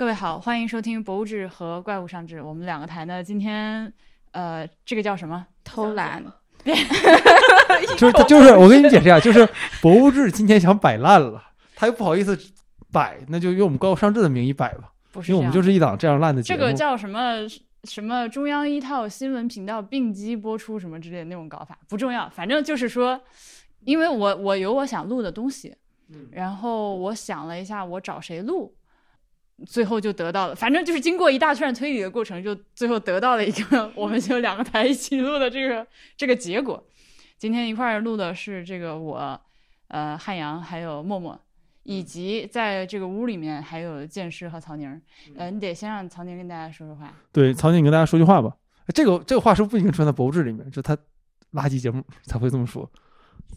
各位好，欢迎收听《博物志》和《怪物上志》。我们两个台呢，今天呃，这个叫什么？偷懒。就是他，就是我跟你解释一下，就是 《博物志》今天想摆烂了，他又不好意思摆，那就用我们《怪物上志》的名义摆吧。不是，因为我们就是一档这样烂的节目。这个叫什么什么中央一套新闻频道并机播出什么之类的那种搞法，不重要。反正就是说，因为我我有我想录的东西，然后我想了一下，我找谁录。最后就得到了，反正就是经过一大串推理的过程，就最后得到了一个，我们就两个台一起录的这个这个结果。今天一块儿录的是这个我，呃，汉阳还有默默，以及在这个屋里面还有剑师和曹宁。呃，你得先让曹宁跟大家说说话。对，曹宁，你跟大家说句话吧。这个这个话是不应该出现在博物志里面？就他垃圾节目才会这么说。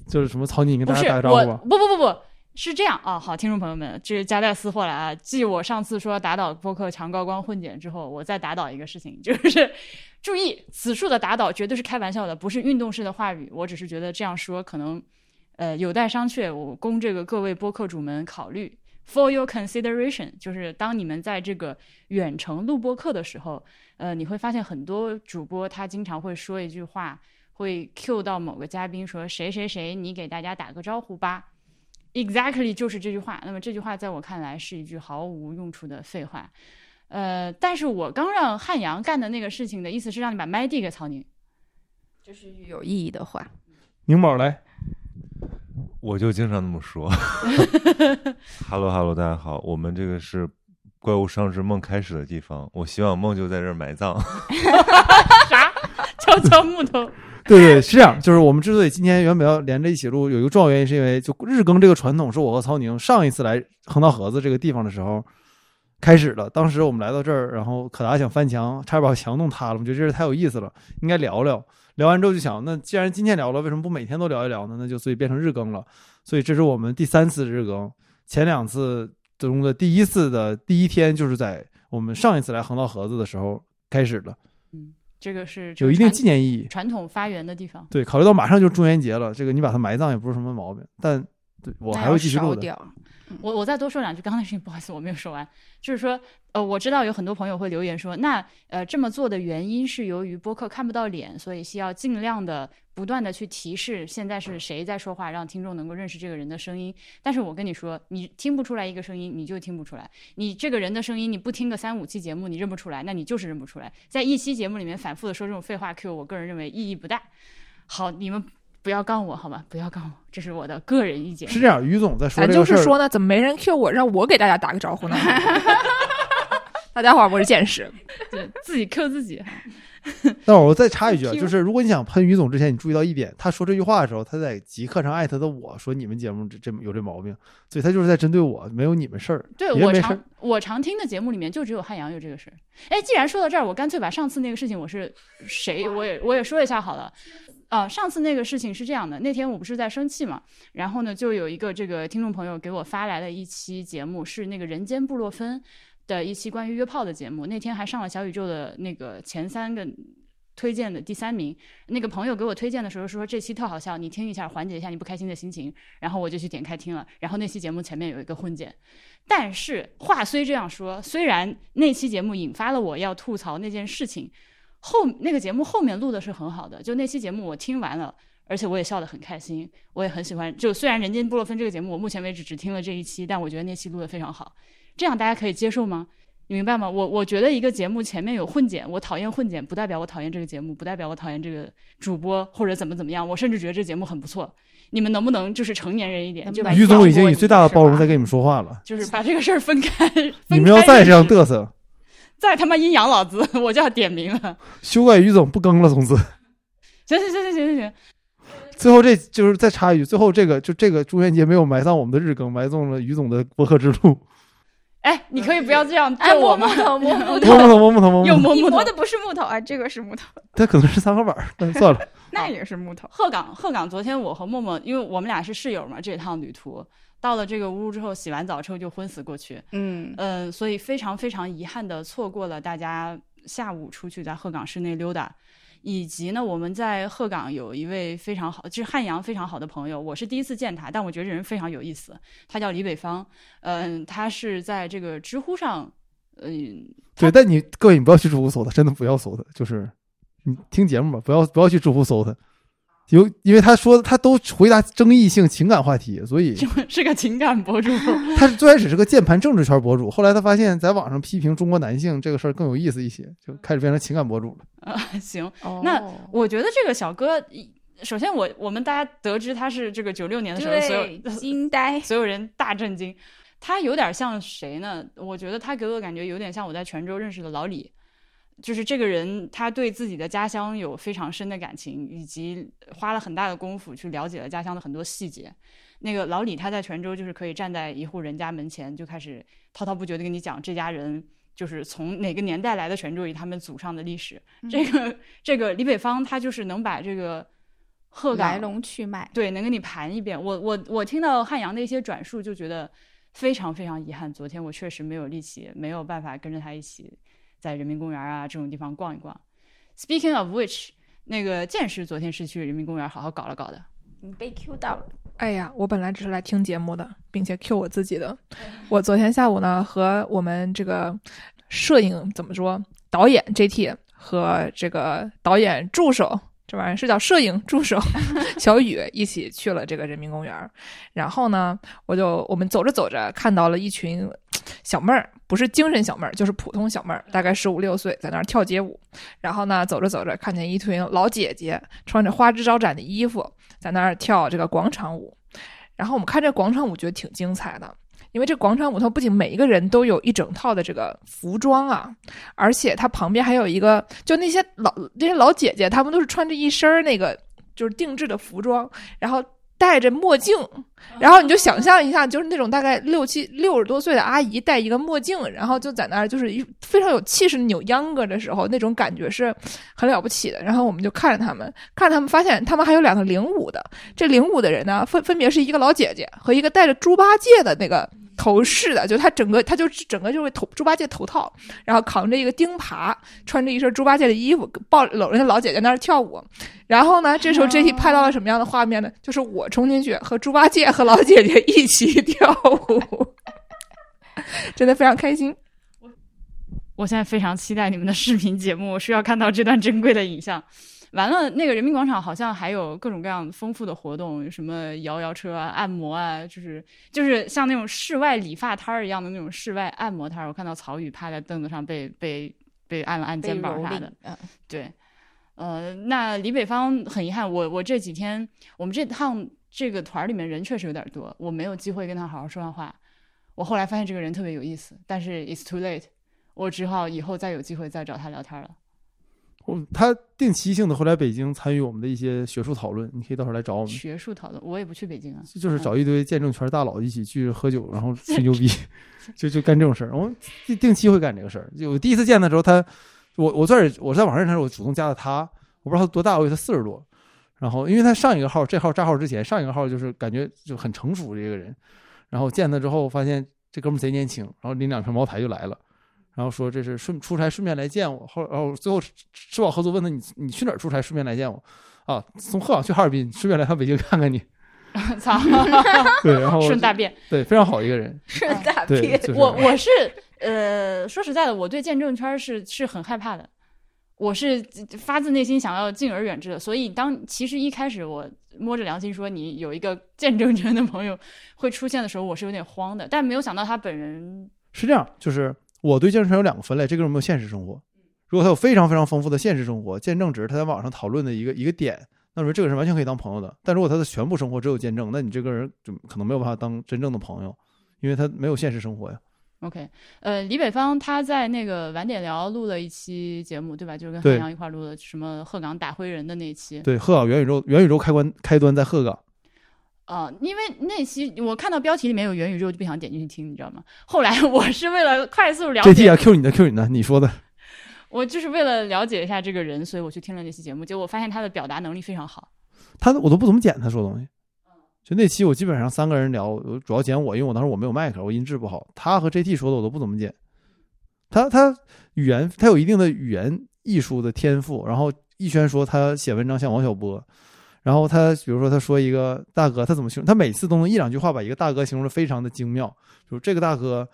就是什么曹宁，你跟大家打个招呼吧。不不不不。是这样啊，好，听众朋友们，这是夹带私货了啊。继我上次说打倒播客强高光混剪之后，我再打倒一个事情，就是注意此处的打倒绝对是开玩笑的，不是运动式的话语。我只是觉得这样说可能，呃，有待商榷。我供这个各位播客主们考虑，for your consideration，就是当你们在这个远程录播课的时候，呃，你会发现很多主播他经常会说一句话，会 cue 到某个嘉宾说谁谁谁，你给大家打个招呼吧。Exactly 就是这句话。那么这句话在我看来是一句毫无用处的废话。呃，但是我刚让汉阳干的那个事情的意思是让你把麦递给曹宁，这是句有意义的话。宁宝来，我就经常那么说。Hello Hello，大家好，我们这个是怪物上之梦开始的地方。我希望梦就在这儿埋葬。啥？敲敲木头。对对，是这样。就是我们之所以今天原本要连着一起录，有一个重要原因，是因为就日更这个传统，是我和曹宁上一次来横道河子这个地方的时候开始了。当时我们来到这儿，然后可达想翻墙，差点把墙弄塌了。我们觉得这是太有意思了，应该聊聊。聊完之后就想，那既然今天聊了，为什么不每天都聊一聊呢？那就所以变成日更了。所以这是我们第三次日更，前两次中的第一次的第一天，就是在我们上一次来横道河子的时候开始的。嗯。这个是有一定纪念意义，传统发源的地方。对，考虑到马上就中元节了，这个你把它埋葬也不是什么毛病。但对我还会继续录的。我我再多说两句，刚刚那事情不好意思，我没有说完。就是说，呃，我知道有很多朋友会留言说，那呃这么做的原因是由于播客看不到脸，所以需要尽量的不断的去提示现在是谁在说话，让听众能够认识这个人的声音。但是我跟你说，你听不出来一个声音，你就听不出来。你这个人的声音，你不听个三五期节目，你认不出来，那你就是认不出来。在一期节目里面反复的说这种废话 Q，我个人认为意义不大。好，你们。不要杠我好吗？不要杠我，这是我的个人意见。是这样，于总在说这个事儿。就是说呢，怎么没人 Q 我，让我给大家打个招呼呢？大家好，我是见识。对自己 Q 自己。那我再插一句啊，就是如果你想喷于总之前，你注意到一点，他说这句话的时候，他在极客上艾特的我说你们节目这这有这毛病，所以他就是在针对我，没有你们事儿。对我常我常听的节目里面就只有汉阳有这个事儿。哎，既然说到这儿，我干脆把上次那个事情我是谁我也我也说一下好了。啊，上次那个事情是这样的，那天我不是在生气嘛，然后呢，就有一个这个听众朋友给我发来了一期节目，是那个人间布洛芬的一期关于约炮的节目，那天还上了小宇宙的那个前三个推荐的第三名。那个朋友给我推荐的时候说这期特好笑，你听一下缓解一下你不开心的心情，然后我就去点开听了，然后那期节目前面有一个混剪，但是话虽这样说，虽然那期节目引发了我要吐槽那件事情。后那个节目后面录的是很好的，就那期节目我听完了，而且我也笑得很开心，我也很喜欢。就虽然《人间布洛芬》这个节目我目前为止只听了这一期，但我觉得那期录得非常好。这样大家可以接受吗？你明白吗？我我觉得一个节目前面有混剪，我讨厌混剪，不代表我讨厌这个节目，不代表我讨厌这个主播或者怎么怎么样。我甚至觉得这节目很不错。你们能不能就是成年人一点？就把于总已经以最大的包容在跟你们说话了，就是把这个事儿分开。你们要再这样嘚瑟。再他妈阴阳老子，我就要点名了。修改于总不更了，从此。行行行行行行行。最后这就是再插一句，最后这个就这个中元节没有埋葬我们的日更，埋葬了于总的博客之路。哎，你可以不要这样对我吗？摸木头，摸木头，摸木头，摸木头，摸木头。摸摸的不是木头啊，这个是木头。它可能是三合板，但算了。那也是木头。鹤岗，鹤岗，昨天我和默默，因为我们俩是室友嘛，这趟旅途。到了这个屋之后，洗完澡之后就昏死过去。嗯嗯，所以非常非常遗憾的错过了大家下午出去在鹤岗市内溜达，以及呢，我们在鹤岗有一位非常好，就是汉阳非常好的朋友。我是第一次见他，但我觉得这人非常有意思。他叫李北方，嗯，他是在这个知乎上嗯，对，但你各位你不要去知乎搜他，真的不要搜他，就是你听节目吧，不要不要去知乎搜他，有因为他说他都回答争议性情感话题，所以是个情感博主。他最开始是个键盘政治圈博主，后来他发现在网上批评中国男性这个事儿更有意思一些，就开始变成情感博主了。啊，行，哦那我觉得这个小哥，首先我我们大家得知他是这个九六年的时候，所对有惊呆，所有人大震惊。他有点像谁呢？我觉得他给我的感觉有点像我在泉州认识的老李，就是这个人，他对自己的家乡有非常深的感情，以及花了很大的功夫去了解了家乡的很多细节。那个老李他在泉州就是可以站在一户人家门前就开始滔滔不绝的跟你讲这家人就是从哪个年代来的泉州以他们祖上的历史。这个这个李北方他就是能把这个鹤岗来龙去脉，对，能跟你盘一遍。我我我听到汉阳的一些转述，就觉得非常非常遗憾。昨天我确实没有力气，没有办法跟着他一起在人民公园啊这种地方逛一逛。Speaking of which，那个剑师昨天是去人民公园好好搞了搞的。你被 Q 到了。哎呀，我本来只是来听节目的，并且 Q 我自己的。我昨天下午呢，和我们这个摄影怎么说，导演 JT 和这个导演助手，这玩意儿是叫摄影助手 小雨一起去了这个人民公园。然后呢，我就我们走着走着看到了一群小妹儿，不是精神小妹儿，就是普通小妹儿，大概十五六岁，在那儿跳街舞。然后呢，走着走着看见一群老姐姐穿着花枝招展的衣服，在那儿跳这个广场舞。然后我们看这广场舞，觉得挺精彩的，因为这广场舞它不仅每一个人都有一整套的这个服装啊，而且它旁边还有一个，就那些老那些老姐姐，她们都是穿着一身那个就是定制的服装，然后戴着墨镜，然后你就想象一下，就是那种大概六七六十多岁的阿姨戴一个墨镜，然后就在那儿就是非常有气势扭秧歌的时候，那种感觉是很了不起的。然后我们就看着他们，看着他们，发现他们还有两个领舞的，这领舞的人呢，分分别是一个老姐姐和一个戴着猪八戒的那个头饰的，就他整个他就整个就是头猪八戒头套，然后扛着一个钉耙，穿着一身猪八戒的衣服，抱搂着那老姐姐在那儿跳舞。然后呢，这时候 JT 拍到了什么样的画面呢？就是我冲进去和猪八戒和老姐姐一起跳舞，真的非常开心。我我现在非常期待你们的视频节目，我需要看到这段珍贵的影像。完了，那个人民广场好像还有各种各样丰富的活动，什么摇摇车啊、按摩啊，就是就是像那种室外理发摊儿一样的那种室外按摩摊儿。我看到曹宇趴在凳子上被被被按了按肩膀 啥的，嗯，对，呃，那李北方很遗憾，我我这几天我们这趟这个团儿里面人确实有点多，我没有机会跟他好好说上话。我后来发现这个人特别有意思，但是 it's too late，我只好以后再有机会再找他聊天了。我他定期性的会来北京参与我们的一些学术讨论，你可以到时候来找我们，学术讨论，我也不去北京啊。就是找一堆见证圈大佬一起去喝酒，然后 吹牛逼，就就干这种事儿。我们定定期会干这个事儿。就我第一次见的时候，他我我算是我在网上认识他，我主动加的他，我不知道他多大，我以为他四十多。然后因为他上一个号这号账号之前上一个号就是感觉就很成熟这个人，然后见他之后发现这哥们儿贼年轻，然后拎两瓶茅台就来了。然后说这是顺出差顺便来见我，后然后最后吃吃饱喝足问他你你去哪儿出差顺便来见我啊？从鹤岗去哈尔滨，顺便来趟北京看看你。操，对，然后顺大便。对非常好一个人，顺大，便，就是我我是呃，说实在的，我对见证圈是是很害怕的，我是发自内心想要敬而远之的。所以当其实一开始我摸着良心说你有一个见证圈的朋友会出现的时候，我是有点慌的，但没有想到他本人是这样，就是我对见证圈有两个分类，这个人有没有现实生活？如果他有非常非常丰富的现实生活，见证只是他在网上讨论的一个一个点，那说这个人完全可以当朋友的。但如果他的全部生活只有见证，那你这个人就可能没有办法当真正的朋友，因为他没有现实生活呀。OK，呃，李北方他在那个晚点聊录了一期节目，对吧？就是跟对韩阳一块儿录的什么鹤岗打灰人的那一期。对，鹤岗元宇宙元宇宙开关开端在鹤岗，啊、因为那期我看到标题里面有元宇宙，就不想点进去听，你知道吗？后来 我是为了快速了解啊，Q 你的 Q 你的，你说的。我就是为了了解一下这个人，所以我去听了那期节目，结果发现他的表达能力非常好。他我都不怎么剪他说东西。就那期我基本上三个人聊，我主要剪我，因为我当时我没有麦克，我音质不好。他和 JT 说的我都不怎么剪。他他语言他有一定的语言艺术的天赋。然后逸轩说他写文章像王小波，然后他比如说他说一个大哥，他怎么形容？他每次都能一两句话把一个大哥形容的非常的精妙。就是这个大哥，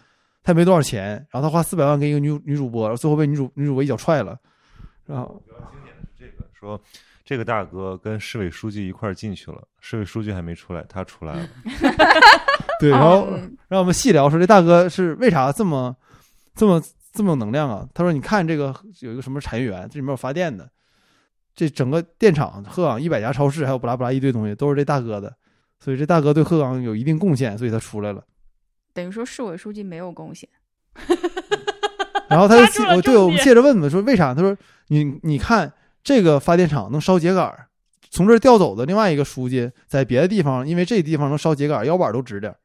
他没多少钱，然后他花四百万给一个女女主播，最后被女主女主播一脚踹了，然后比较经典的是这个，说这个大哥跟市委书记一块儿进去了，市委书记还没出来，他出来了。对，然后嗯让我们细聊说这大哥是为啥这么这么这么有能量啊？他说你看这个有一个什么产业园，这里面有发电的，这整个电厂鹤岗一百家超市还有不拉不拉一堆东西都是这大哥的，所以这大哥对鹤岗有一定贡献，所以他出来了。等于说市委书记没有贡献。然后他就对我们接着问问，说为啥？他说你你看这个发电厂能烧秸秆儿，从这儿调走的另外一个书记在别的地方，因为这地方能烧秸秆儿，腰板都直点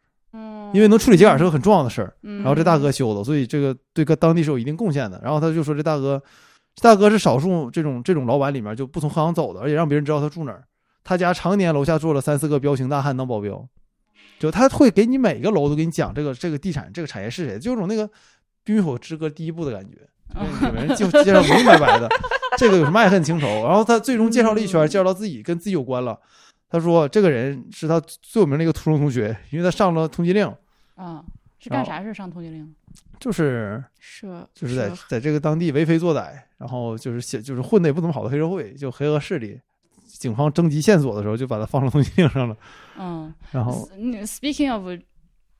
因为能处理秸秆是个很重要的事儿。嗯然后这大哥修的，所以这个对个当地是有一定贡献的。然后他就说这大哥，这大哥是少数这种这种老板里面就不从鹤岗走的，而且让别人知道他住哪儿。他家常年楼下坐了三四个彪形大汉当保镖，就他会给你每个楼都给你讲这个这个地产这个产业是谁，就有种那个《冰与火之歌》第一部的感觉。有人就介绍明明白白的，这个有什么爱恨情仇。然后他最终介绍了一圈，介绍到自己跟自己有关了。他说这个人是他最有名的一个初中同学，因为他上了通缉令，啊，是干啥事上通缉令？就是是就是在在这个当地为非作歹，然后就是写就是混的也不怎么好的黑社会，就黑恶势力。警方征集线索的时候，就把他放到通缉令上了。嗯，然后 Speaking of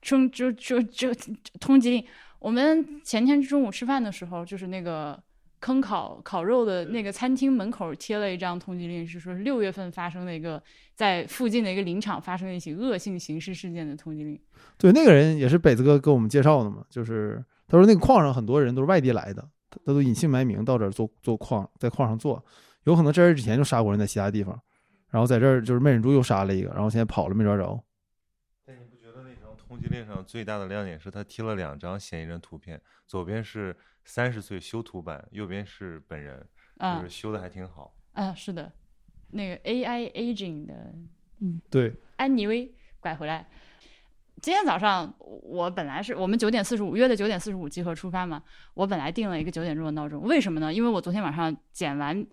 中就就就通缉令，我们前天中午吃饭的时候，就是那个坑烤烤肉的那个餐厅门口贴了一张通缉令，是说六月份发生的一个在附近的一个林场发生的一起恶性刑事事件的通缉令。对那个人也是北子哥给我们介绍的嘛，就是他说那个矿上很多人都是外地来的，他他都隐姓埋名到这儿做做矿，在矿上做，有可能这人之前就杀过人，在其他地方，然后在这儿就是没忍住又杀了一个，然后现在跑了没抓着。通缉令上最大的亮点是他贴了两张嫌疑人图片，左边是三十岁修图版，右边是本人，啊就是修的还挺好。啊，是的，那个 AI aging 的嗯对，安妮薇拐回来。今天早上我本来是我们九点四十五约的九点四十五集合出发嘛，我本来定了一个九点钟的闹钟，为什么呢？因为我昨天晚上剪完，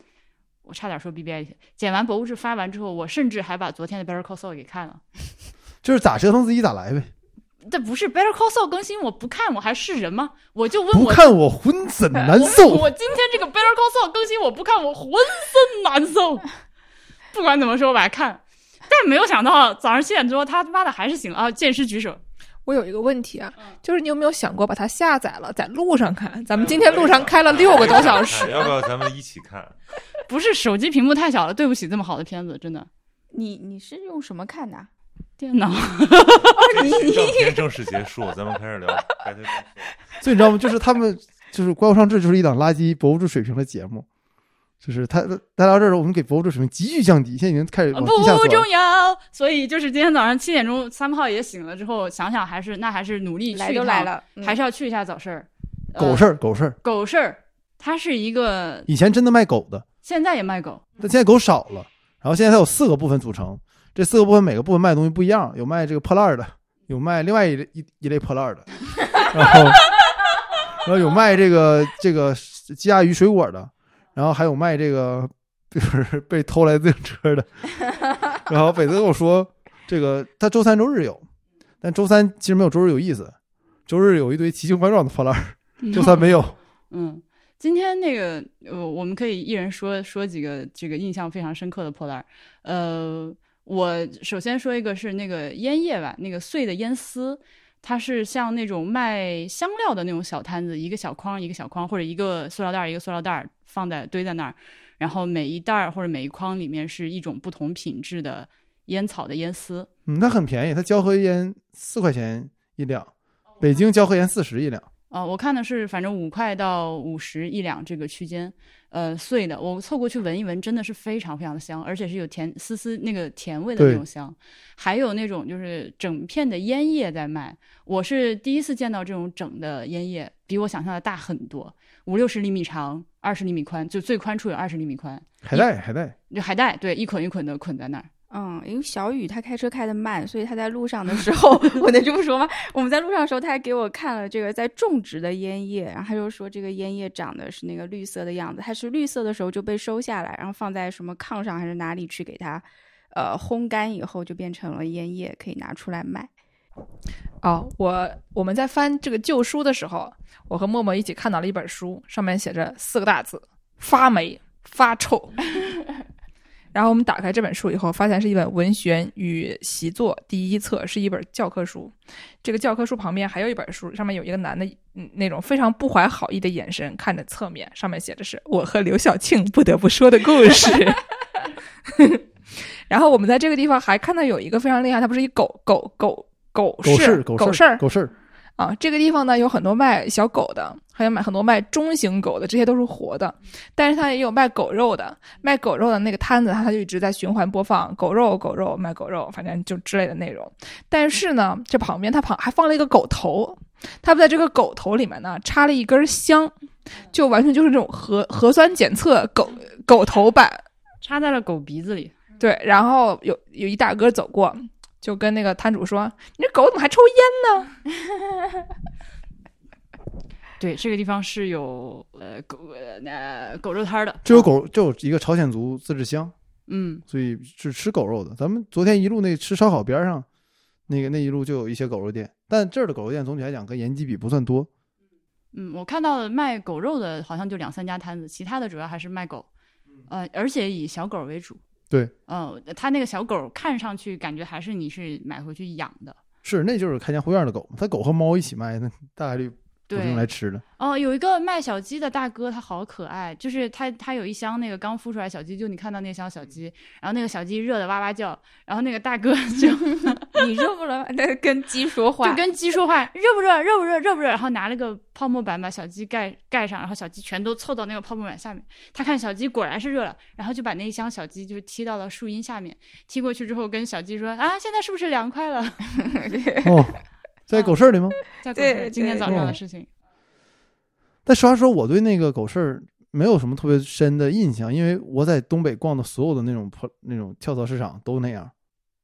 我差点说 B B I，剪完博物志发完之后，我甚至还把昨天的 Better Call Saul 给看了。就是咋折腾自己咋来呗，这不是 Better Call Saul 更新，我不看我还是人吗？我就问不看我浑身难我受。我今天这个 Better Call Saul 更新我不看，我浑身难受。不管怎么说，我看。但没有想到早上七点多，他他妈的还是醒了啊！剑师举手，我有一个问题啊嗯，就是你有没有想过把它下载了，在路上看？咱们今天路上开了六个多小时，要不要咱们一起看？不是手机屏幕太小了，对不起这么好的片子，真的。你你是用什么看的啊？电脑，这期正片正式结束，咱们开始聊所以你知道吗？就是他们就是《怪物上志》就是一档垃圾博物志水平的节目，就是他他到这儿，我们给博物志水平急剧降低，现在已经开始往地下不。重要。所以就是今天早上七点钟，三炮也醒了之后，想想还是那还是努力去来一趟都来了，嗯还是要去一下早市儿。狗市儿，狗市儿，狗市儿，它是一个以前真的卖狗的，现在也卖狗，但现在狗少了。然后现在它有四个部分组成，这四个部分每个部分卖的东西不一样，有卖这个破烂的，有卖另外一类一一类破烂的，然后然后有卖这个这个鸡鸭鱼水果的，然后还有卖这个就是 被偷来自行车的。然后北泽跟我说，这个他周三周日有，但周三其实没有周日有意思，周日有一堆奇形怪状的破烂儿，周三没有。嗯，今天那个呃，我们可以一人说说几个这个印象非常深刻的破烂儿。呃，我首先说一个是那个烟叶吧，那个碎的烟丝，它是像那种卖香料的那种小摊子，一个小筐一个小筐，或者一个塑料袋一个塑料袋放在堆在那儿，然后每一袋或者每一筐里面是一种不同品质的烟草的烟丝。嗯，它很便宜，它胶合烟四块钱一两，北京胶合烟四十一两。呃，我看的是反正五块到五十一两这个区间，呃，碎的，我凑过去闻一闻，真的是非常非常的香，而且是有甜丝丝那个甜味的那种香，还有那种就是整片的烟叶在卖，我是第一次见到这种整的烟叶，比我想象的大很多，五六十厘米长，二十厘米宽，就最宽处有二十厘米宽，海带，海带，就海带，对，一捆一捆的捆在那儿。嗯，因为小雨他开车开的慢，所以他在路上的时候，我能这么说吗？我们在路上的时候，他还给我看了这个在种植的烟叶，然后他就说这个烟叶长的是那个绿色的样子，它是绿色的时候就被收下来，然后放在什么炕上还是哪里去给它，呃，烘干以后就变成了烟叶，可以拿出来卖。哦，我我们在翻这个旧书的时候，我和默默一起看到了一本书，上面写着四个大字：发霉发臭。然后我们打开这本书以后，发现是一本文学与习作第一册，是一本教科书。这个教科书旁边还有一本书，上面有一个男的，嗯，那种非常不怀好意的眼神看着侧面，上面写的是“我和刘晓庆不得不说的故事”。然后我们在这个地方还看到有一个非常厉害，它不是一狗狗狗狗狗市市，狗市狗市儿，狗市儿，啊，这个地方呢有很多卖小狗的，还有卖很多卖中型狗的，这些都是活的。但是它也有卖狗肉的，卖狗肉的那个摊子，它就一直在循环播放狗肉、狗肉、卖狗肉，反正就之类的内容。但是呢，这旁边它旁还放了一个狗头，它在这个狗头里面呢插了一根香，就完全就是这种核核酸检测狗狗头版。插在了狗鼻子里。对，然后有有一大哥走过，就跟那个摊主说：“你这狗怎么还抽烟呢？” 对，这个地方是有呃狗呃那狗肉摊的。就有狗，就有一个朝鲜族自治乡，嗯，所以是吃狗肉的。咱们昨天一路那吃烧烤边上，那个那一路就有一些狗肉店，但这儿的狗肉店总体来讲跟延吉比不算多。嗯，我看到的卖狗肉的好像就两三家摊子，其他的主要还是卖狗，呃，而且以小狗为主。对，嗯、它那个小狗看上去感觉还是你是买回去养的。是，那就是开家护院的狗，它狗和猫一起卖，那大概率不是用来对，吃的。哦，有一个卖小鸡的大哥，他好可爱，就是他他有一箱那个刚孵出来小鸡，就你看到那箱小鸡，然后那个小鸡热的哇哇叫，然后那个大哥就你热不热？那跟鸡说话，就跟鸡说话，热不热？热不热？热不热？然后拿了个泡沫板把小鸡盖盖上，然后小鸡全都凑到那个泡沫板下面。他看小鸡果然是热了，然后就把那一箱小鸡就踢到了树荫下面。踢过去之后，跟小鸡说：“啊，现在是不是凉快了 哦，在狗市里吗？？”在狗市今天早上的事情。但实话说，我对那个狗市儿没有什么特别深的印象，因为我在东北逛的所有的那种破那种跳蚤市场都那样。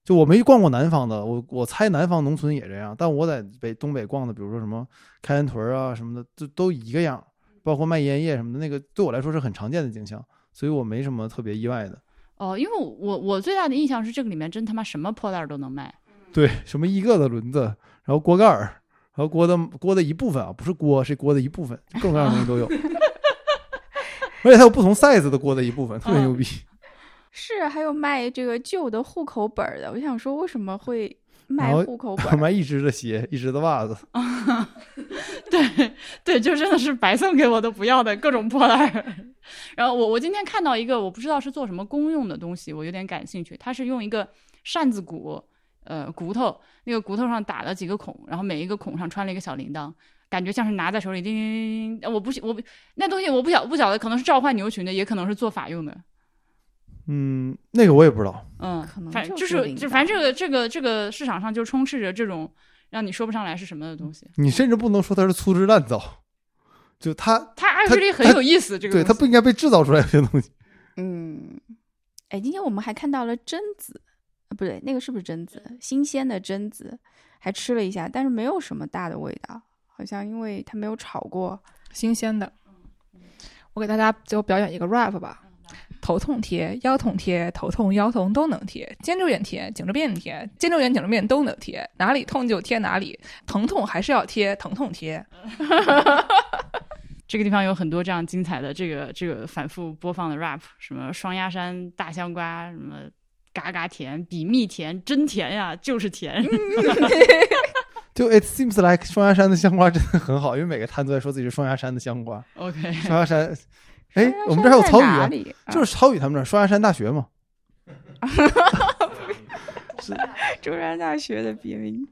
就我没逛过南方的，我我猜南方农村也这样，但我在北东北逛的，比如说什么开元屯啊什么的，都都一个样，包括卖烟叶什么的，那个对我来说是很常见的景象，所以我没什么特别意外的。哦，因为我我我最大的印象是这个里面真他妈什么破烂都能卖。对，什么一个的轮子，然后锅盖儿，然后锅的锅的一部分啊，不是锅，是锅的一部分，各种各样的东西都有。而且它有不同 size 的锅的一部分，特别牛逼。是还有卖这个旧的户口本儿的。我想说，为什么会卖户口本 儿？卖一只的鞋，一只的袜子，对对，就真的是白送给我都不要的各种破烂。然后我我今天看到一个我不知道是做什么公用的东西，我有点感兴趣。它是用一个扇子骨，呃，骨头，那个骨头上打了几个孔，然后每一个孔上穿了一个小铃铛。感觉像是拿在手里叮叮叮叮，我不我不那东西我不晓不晓得，可能是召唤牛群的，也可能是做法用的。嗯，那个我也不知道。嗯可，能反就就是就反正这个这个这个市场上就充斥着这种让你说不上来是什么的东西。你甚至不能说它是粗制滥造，就它它它 actually 很有意思，这个对它不应该被制造出来这些东西。嗯，哎，今天我们还看到了贞子，啊，不对，那个是不是榛子？新鲜的榛子，还吃了一下，但是没有什么大的味道，好像因为它没有炒过。新鲜的。我给大家最后表演一个 rap 吧。头痛贴、腰痛贴、头痛腰痛都能贴，肩周炎贴、颈椎病贴、肩周炎、颈椎病都能贴，哪里痛就贴哪里，疼痛还是要贴疼痛贴。这个地方有很多这样精彩的这个这个反复播放的 rap，什么双鸭山大香瓜，什么嘎嘎甜，比蜜甜，真甜呀，就是甜。就 it seems like 双鸭山的香瓜真的很好，因为每个摊都在说自己是双鸭山的香瓜。OK，双鸭山，哎，我们这还有曹宇啊，就是曹宇他们这双鸭山大学嘛。中山大学的别名。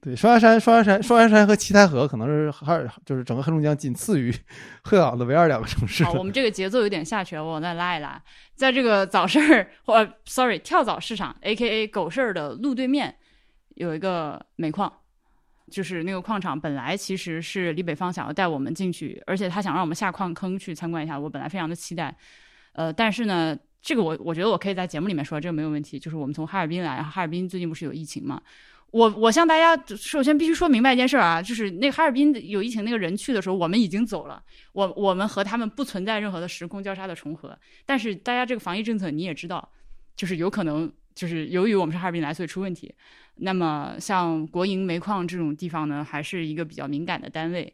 对，双鸭山、双鸭山、双鸭山和七台河可能是哈尔，就是整个黑龙江仅次于 鹤岗的唯二两个城市好，我们 这个节奏有点下去了，我往那拉一拉。在这个早市儿或 sorry 跳蚤市场 A K A 狗市儿的路对面有一个煤矿，就是那个矿场本来其实是李北方想要带我们进去，而且他想让我们下矿坑去参观一下，我本来非常的期待。呃，但是呢，这个我我觉得我可以在节目里面说，这个没有问题。就是我们从哈尔滨来，然后哈尔滨最近不是有疫情嘛，我我向大家首先必须说明白一件事儿啊，就是那哈尔滨有疫情那个人去的时候，我们已经走了，我我们和他们不存在任何的时空交叉的重合。但是大家这个防疫政策你也知道，就是有可能就是由于我们是哈尔滨来，所以出问题。那么像国营煤矿这种地方呢，还是一个比较敏感的单位。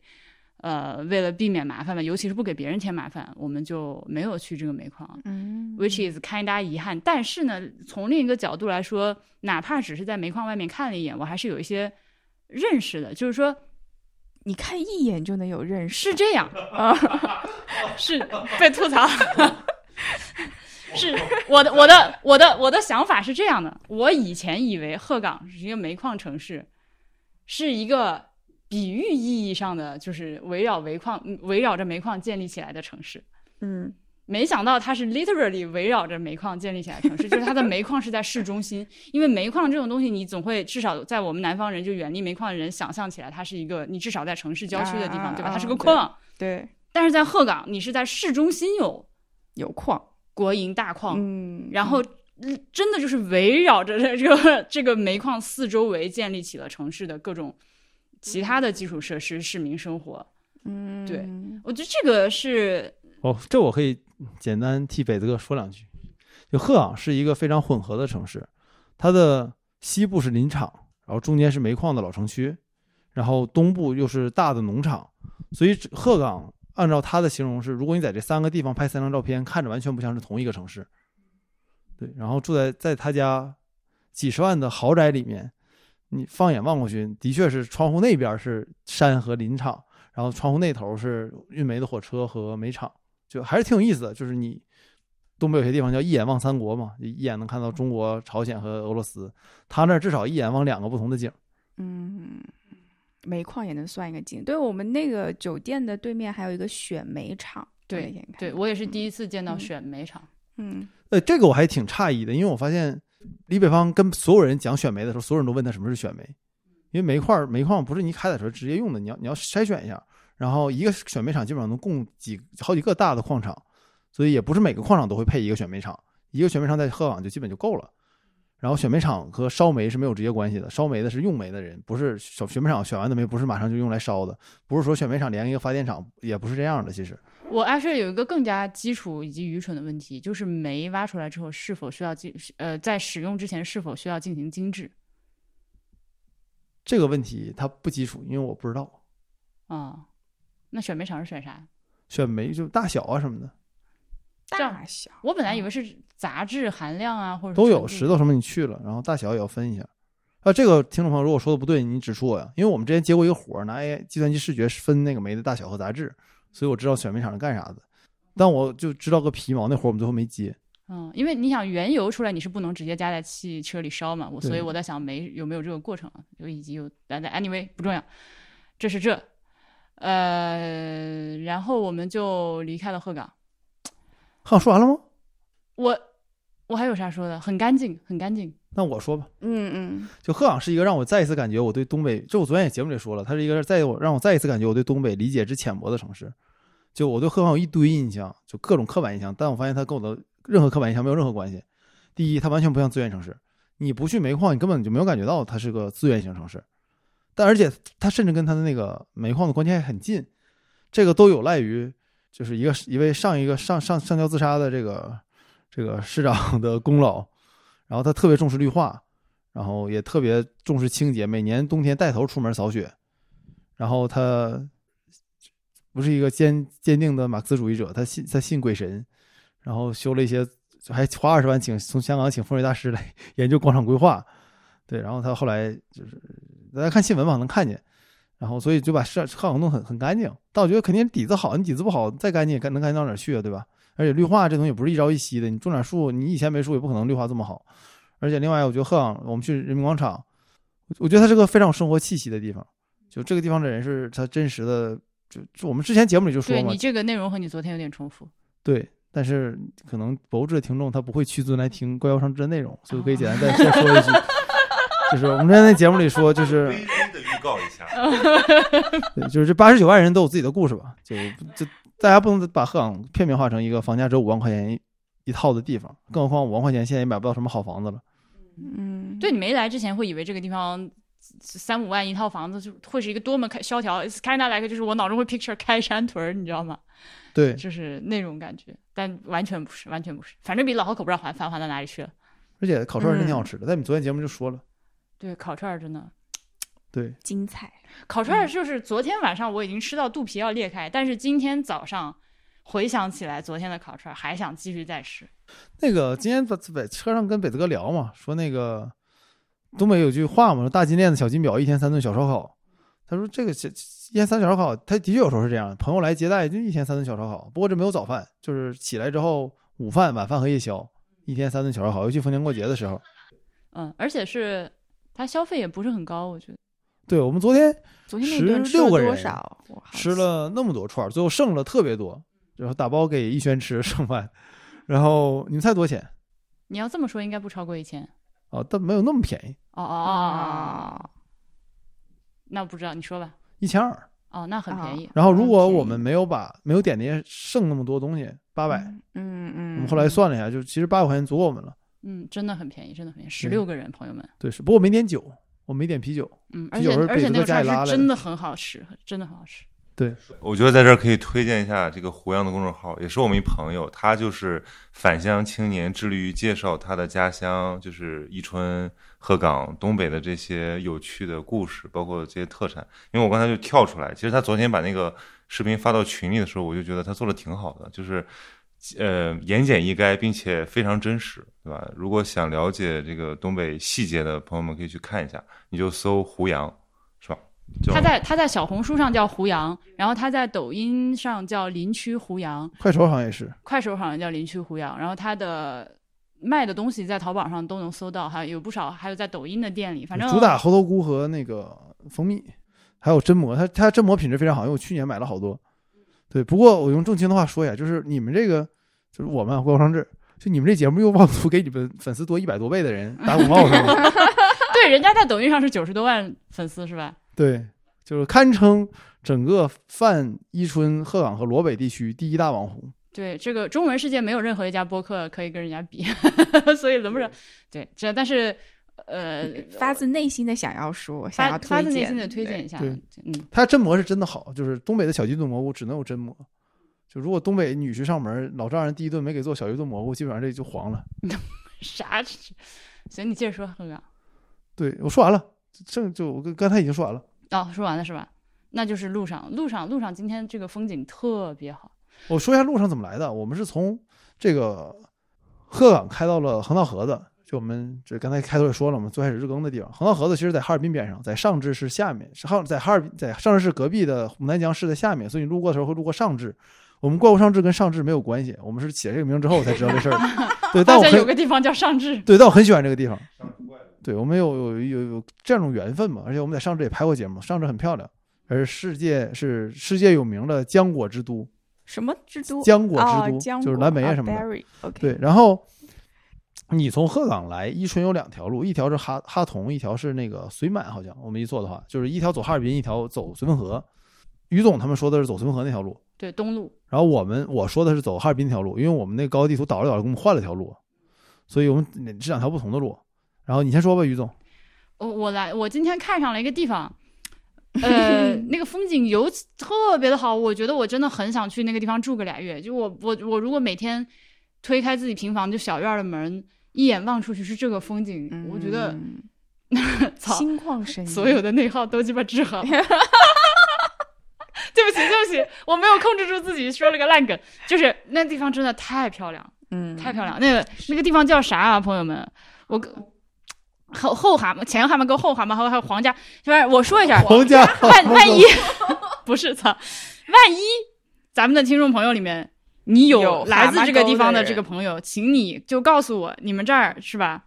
呃，为了避免麻烦吧，尤其是不给别人添麻烦，我们就没有去这个煤矿。嗯 which is kinda 遗憾。但是呢，从另一个角度来说，哪怕只是在煤矿外面看了一眼，我还是有一些认识的。就是说，你看一眼就能有认识，是这样 啊，是被吐槽。是我的我的我的我的想法是这样的，我以前以为鹤岗是一个煤矿城市，是一个比喻意义上的，就是围绕煤矿围绕着煤矿建立起来的城市。嗯没想到它是 literally 围绕着煤矿建立起来的城市，就是它的煤矿是在市中心。因为煤矿这种东西，你总会至少在我们南方人就远离煤矿的人想象起来，它是一个你至少在城市郊区的地方，对吧？它是个矿。对，但是在鹤岗，你是在市中心有有矿，国营大矿，嗯，然后嗯真的就是围绕着这个这个煤矿四周围建立起了城市的各种其他的基础设施、市民生活。嗯，对我觉得这个是哦，这我可以简单替北子哥说两句。就鹤岗是一个非常混合的城市，它的西部是林场，然后中间是煤矿的老城区，然后东部又是大的农场，所以鹤岗按照他的形容是，如果你在这三个地方拍三张照片，看着完全不像是同一个城市。对，然后住在在他家几十万的豪宅里面，你放眼望过去，的确是窗户那边是山和林场，然后窗户那头是运煤的火车和煤场，就还是挺有意思的。就是你东北有些地方叫一眼望三国嘛，一眼能看到中国、朝鲜和俄罗斯，他那至少一眼望两个不同的景。嗯，煤矿也能算一个景。对我们那个酒店的对面还有一个选煤厂，对对我也是第一次见到嗯选煤厂。嗯呃，这个我还挺诧异的，因为我发现李北方跟所有人讲选煤的时候，所有人都问他什么是选煤，因为煤块煤矿不是你开采出来直接用的，你要你要筛选一下，然后一个选煤厂基本上能供几好几个大的矿场，所以也不是每个矿场都会配一个选煤厂，一个选煤厂在鹤岗就基本就够了。然后选煤厂和烧煤是没有直接关系的，烧煤的是用煤的人，不是选选煤厂选完的煤不是马上就用来烧的，不是说选煤厂连一个发电厂，也不是这样的。其实，我 actually 有一个更加基础以及愚蠢的问题，就是煤挖出来之后是否需要进呃在使用之前是否需要进行精制这个问题它不基础，因为我不知道啊、那选煤厂是选啥？选煤就大小啊什么的。大小我本来以为是杂质含量啊，或者都有石头什么你去了，然后大小也要分一下。啊，这个听众朋友如果说的不对，你指出我呀，因为我们之前接过一个活儿，拿 AI 计算机视觉分那个煤的大小和杂质，所以我知道选煤厂是干啥的，但我就知道个皮毛，那活儿我们最后没接。嗯，因为你想原油出来，你是不能直接加在汽车里烧嘛，我所以我在想煤有没有这个过程啊，就以及有，但但 anyway 不重要，这是这，呃，然后我们就离开了鹤岗，哈，说完了吗？我我还有啥说的？很干净，很干净，那我说吧，嗯嗯就鹤岗是一个让我再一次感觉我对东北，就我昨天也节目里说了，它是一个再我让我再一次感觉我对东北理解之浅薄的城市。就我对鹤岗有一堆印象，就各种刻板印象，但我发现它跟我的任何刻板印象没有任何关系。第一，它完全不像资源城市，你不去煤矿，你根本就没有感觉到它是个资源型城市。但而且它甚至跟它的那个煤矿的关系还很近，这个都有赖于就是一个一位上一个上上上吊自杀的这个这个市长的功劳。然后他特别重视绿化，然后也特别重视清洁，每年冬天带头出门扫雪。然后他不是一个坚坚定的马克思主义者，他信他信鬼神，然后修了一些，还花二十万请从香港请风水大师来 研究广场规划。对，然后他后来就是大家看新闻嘛能看见，然后所以就把市鹤岗弄很很干净。但我觉得肯定底子好，你底子不好，再干净也干能干净到哪儿去啊，对吧？而且绿化这东西也不是一朝一夕的，你种点树，你以前没树也不可能绿化这么好。而且另外，我觉得鹤岗，我们去人民广场，我觉得它是个非常有生活气息的地方。就这个地方的人是他真实的，就就我们之前节目里就说嘛对你，这个内容和你昨天有点重复。对。但是可能博智的听众他不会屈尊来听怪妖上志的内容，所以我可以简单再再说一句，就是我们之前在节目里说，就是 微微的预告一下，对，就是这八十九万人都有自己的故事吧，就就大家不能把鹤岗片面化成一个房价只有五万块钱一一套的地方，更何况五万块钱现在也买不到什么好房子了。嗯，对你没来之前会以为这个地方三五万一套房子就会是一个多么开萧条，It's kind of like 就是我脑中会 picture 开山屯儿，你知道吗？对，就是那种感觉，但完全不是，完全不是，反正比老河口不知道繁繁华到哪里去了。而且烤串儿真挺好吃的。但你们昨天节目就说了，对，烤串儿真的，对，精彩。烤串儿就是昨天晚上我已经吃到肚皮要裂开，但是今天早上回想起来昨天的烤串儿，还想继续再吃。那个今天在在车上跟北子哥聊嘛，说那个东北有句话嘛，说大金链子小金表，一天三顿小烧烤。他说这个小一天三顿小烧烤，他的确有时候是这样，朋友来接待就一天三顿小烧烤，不过这没有早饭，就是起来之后午饭、晚饭和夜宵，一天三顿小烧烤，尤其逢年过节的时候。嗯，而且是它消费也不是很高，我觉得。对我们昨天昨天那顿吃了16个人吃了那么多串儿，最后剩了特别多，然后打包给逸轩吃 剩饭。然后你们猜多少钱？你要这么说，应该不超过一千。哦，但没有那么便宜，哦哦哦哦哦，那不知道，你说吧。一千二。哦，那很便宜。然后如果我们没有把没有点那些剩那么多东西，八百、嗯嗯，我们后来算了一下，就其实八百块钱足够我们了。嗯，真的很便宜，真的很便宜，十六个人，朋友们。对，是不过没点酒，我没点啤酒。嗯，而且而且那个北子哥家里拉来的串是真的很好吃，真的很好吃。对我觉得在这儿可以推荐一下这个胡杨的公众号，也是我们一朋友，他就是返乡青年，致力于介绍他的家乡，就是伊春、鹤岗、东北的这些有趣的故事，包括这些特产。因为我刚才就跳出来，其实他昨天把那个视频发到群里的时候，我就觉得他做的挺好的，就是呃言简意赅，并且非常真实，对吧？如果想了解这个东北细节的朋友们，可以去看一下，你就搜胡杨，是吧？就他在他在小红书上叫胡杨，然后他在抖音上叫林区胡杨，快手好像也是，快手好像叫林区胡杨，然后他的卖的东西在淘宝上都能搜到，还有不少，还有在抖音的店里，反正主打猴头菇和那个蜂蜜，还有榛蘑，它它榛蘑品质非常好，因为我去年买了好多。对，不过我用正经的话说一下，就是你们这个，就是我们怪物上志，就你们这节目又妄图给你们粉丝多一百多倍的人打广告是吗？对，人家在抖音上是九十多万粉丝是吧？对，就是堪称整个泛伊春、鹤岗和罗北地区第一大网红。对，这个中文世界没有任何一家播客可以跟人家比，所以轮不上。对，这但是呃，发自内心的想要说，想发要发自内心的推荐一下对，嗯，它榛蘑是真的好，就是东北的小鸡炖蘑菇只能有榛蘑。就如果东北女婿上门，老丈人第一顿没给做小鸡炖蘑菇，基本上这就黄了。啥？行，你接着说，鹤岗。对我说完了，剩就我刚刚才已经说完了。哦，说完了是吧？那就是路上，路上，路上，今天这个风景特别好。我说一下路上怎么来的。我们是从这个鹤岗开到了横道河子，就我们这刚才开头也说了嘛，最开始日更的地方。横道河子其实在哈尔滨边上，在上志市下面，是哈在哈尔滨在上志市隔壁的牡丹江市的下面，所以你路过的时候会路过上志。我们怪物上志跟上志没有关系，我们是起了这个名之后才知道这事儿的。对，但发现有个地方叫上志，对，但我很喜欢这个地方。对，我们有有有有这种缘分嘛，而且我们在上志也拍过节目，上志很漂亮，而世界是世界有名的浆果之都。什么之都？浆果之哦都就是蓝莓啊什么的对，然后你从鹤岗来伊春有两条路，一条是哈哈同，一条是那个绥满，好像我没记错的话，就是一条走哈尔滨，一条走绥芬河。于总他们说的是走绥芬河那条路，对，东路。然后我们我说的是走哈尔滨那条路，因为我们那高德地图导了导，给我们换了条路，所以我们这两条不同的路。然后你先说吧，于总。我我来，我今天看上了一个地方，呃，那个风景尤其特别的好，我觉得我真的很想去那个地方住个俩月。就我我我如果每天推开自己平房就小院的门，一眼望出去是这个风景，我觉得嗯操，心旷神怡，所有的内耗都鸡巴治好。对不起，对不起，我没有控制住自己，说了个烂梗。就是那地方真的太漂亮，嗯，太漂亮。那个那个地方叫啥啊，朋友们？我后后蛤蟆、前蛤蟆跟后蛤蟆，还有还有皇家，就是我说一下，皇家万万一 不是操，万一咱们的听众朋友里面你有有来自这个地方的这个朋友，请你就告诉我你们这儿是吧？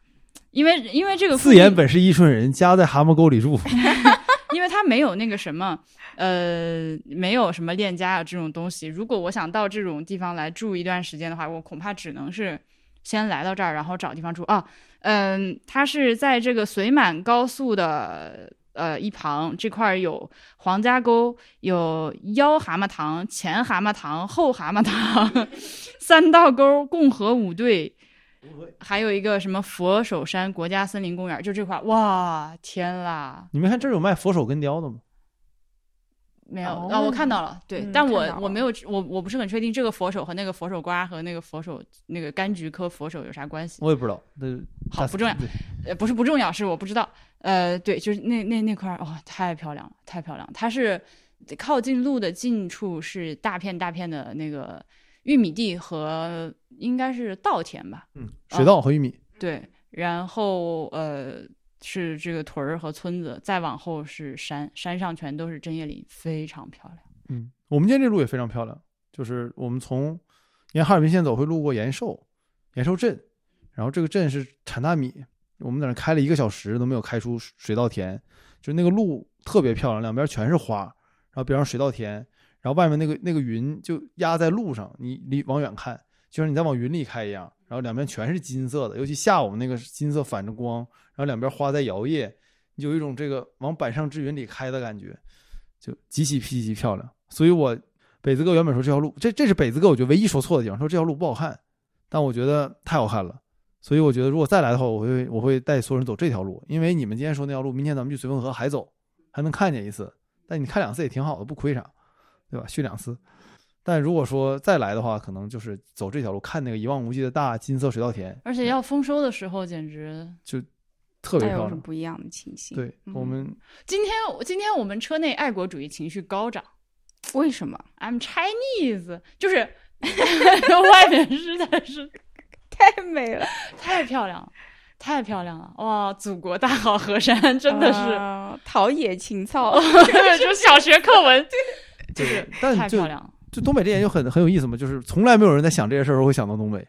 因为因为这个附自言本是伊春人，家在蛤蟆沟里住。因为他没有那个什么，呃，没有什么链家啊这种东西。如果我想到这种地方来住一段时间的话，我恐怕只能是先来到这儿，然后找地方住啊。嗯，他是在这个绥满高速的呃一旁，这块儿有黄家沟，有腰蛤蟆塘、前蛤蟆塘、后蛤蟆塘、三道沟、共和五队。还有一个什么佛手山国家森林公园，就这块儿，哇，天啦！你们看这儿有卖佛手根雕的吗？没有哦啊，我看到了，对，嗯但我我没有，我我不是很确定这个佛手和那个佛手瓜和那个佛手那个柑橘科佛手有啥关系。我也不知道，那好不重要呃，不是不重要，是我不知道。呃，对，就是那那那块儿，哦，太漂亮了，太漂亮了。它是靠近路的近处是大片大片的那个玉米地和应该是稻田吧？嗯，水稻和玉米，对，然后呃是这个屯儿和村子，再往后是山，山上全都是针叶林，非常漂亮。嗯，我们今天这路也非常漂亮，就是我们从沿哈尔滨线走会路过延寿，延寿镇，然后这个镇是产大米，我们在那开了一个小时都没有开出水稻田，就那个路特别漂亮，两边全是花，然后边上水稻田，然后外面那个那个云就压在路上，你离往远看，就像你在往云里开一样，然后两边全是金色的，尤其下午那个金色反着光，然后两边花在摇曳，你有一种这个往板上之云里开的感觉，就极其极其漂亮。所以我北子哥原本说这条路，这这是北子哥我觉得唯一说错的地方，说这条路不好看，但我觉得太好看了。所以我觉得如果再来的话，我会我会带所有人走这条路，因为你们今天说那条路，明天咱们去绥芬河还走，还能看见一次。但你看两次也挺好的，不亏啥，对吧？去两次。但如果说再来的话，可能就是走这条路，看那个一望无际的大金色水稻田，而且要丰收的时候，简直就特别漂亮还有什么。不一样的情形？对嗯我们今天今天我们车内爱国主义情绪高涨。为什么 I'm Chinese，就是 外面实在是太美了？太漂亮了，太漂亮了！哇，祖国大好河山，真的是，啊陶冶情操。就小学课文，对，但就太漂亮了。就东北这点就很很有意思嘛，就是从来没有人在想这些事儿时候会想到东北，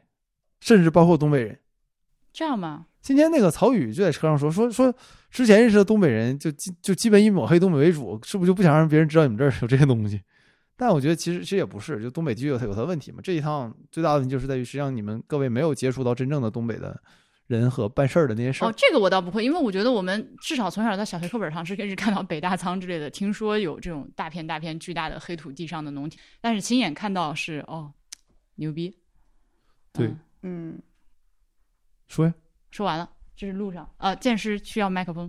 甚至包括东北人。这样吗，今天那个曹宇就在车上说说说，之前认识的东北人就基就基本以抹黑东北为主，是不是就不想让别人知道你们这儿有这些东西？但我觉得其实其实也不是，就东北地区有它有它的问题嘛。这一趟最大的问题就是在于，实际上你们各位没有接触到真正的东北的人和办事儿的那些事儿。哦，这个我倒不会，因为我觉得我们至少从小在小学课本上是一直看到北大仓之类的，听说有这种大片大片巨大的黑土地上的农田，但是亲眼看到是哦，牛逼。对嗯嗯，说呀，说完了，这是路上呃，剑师需要麦克风。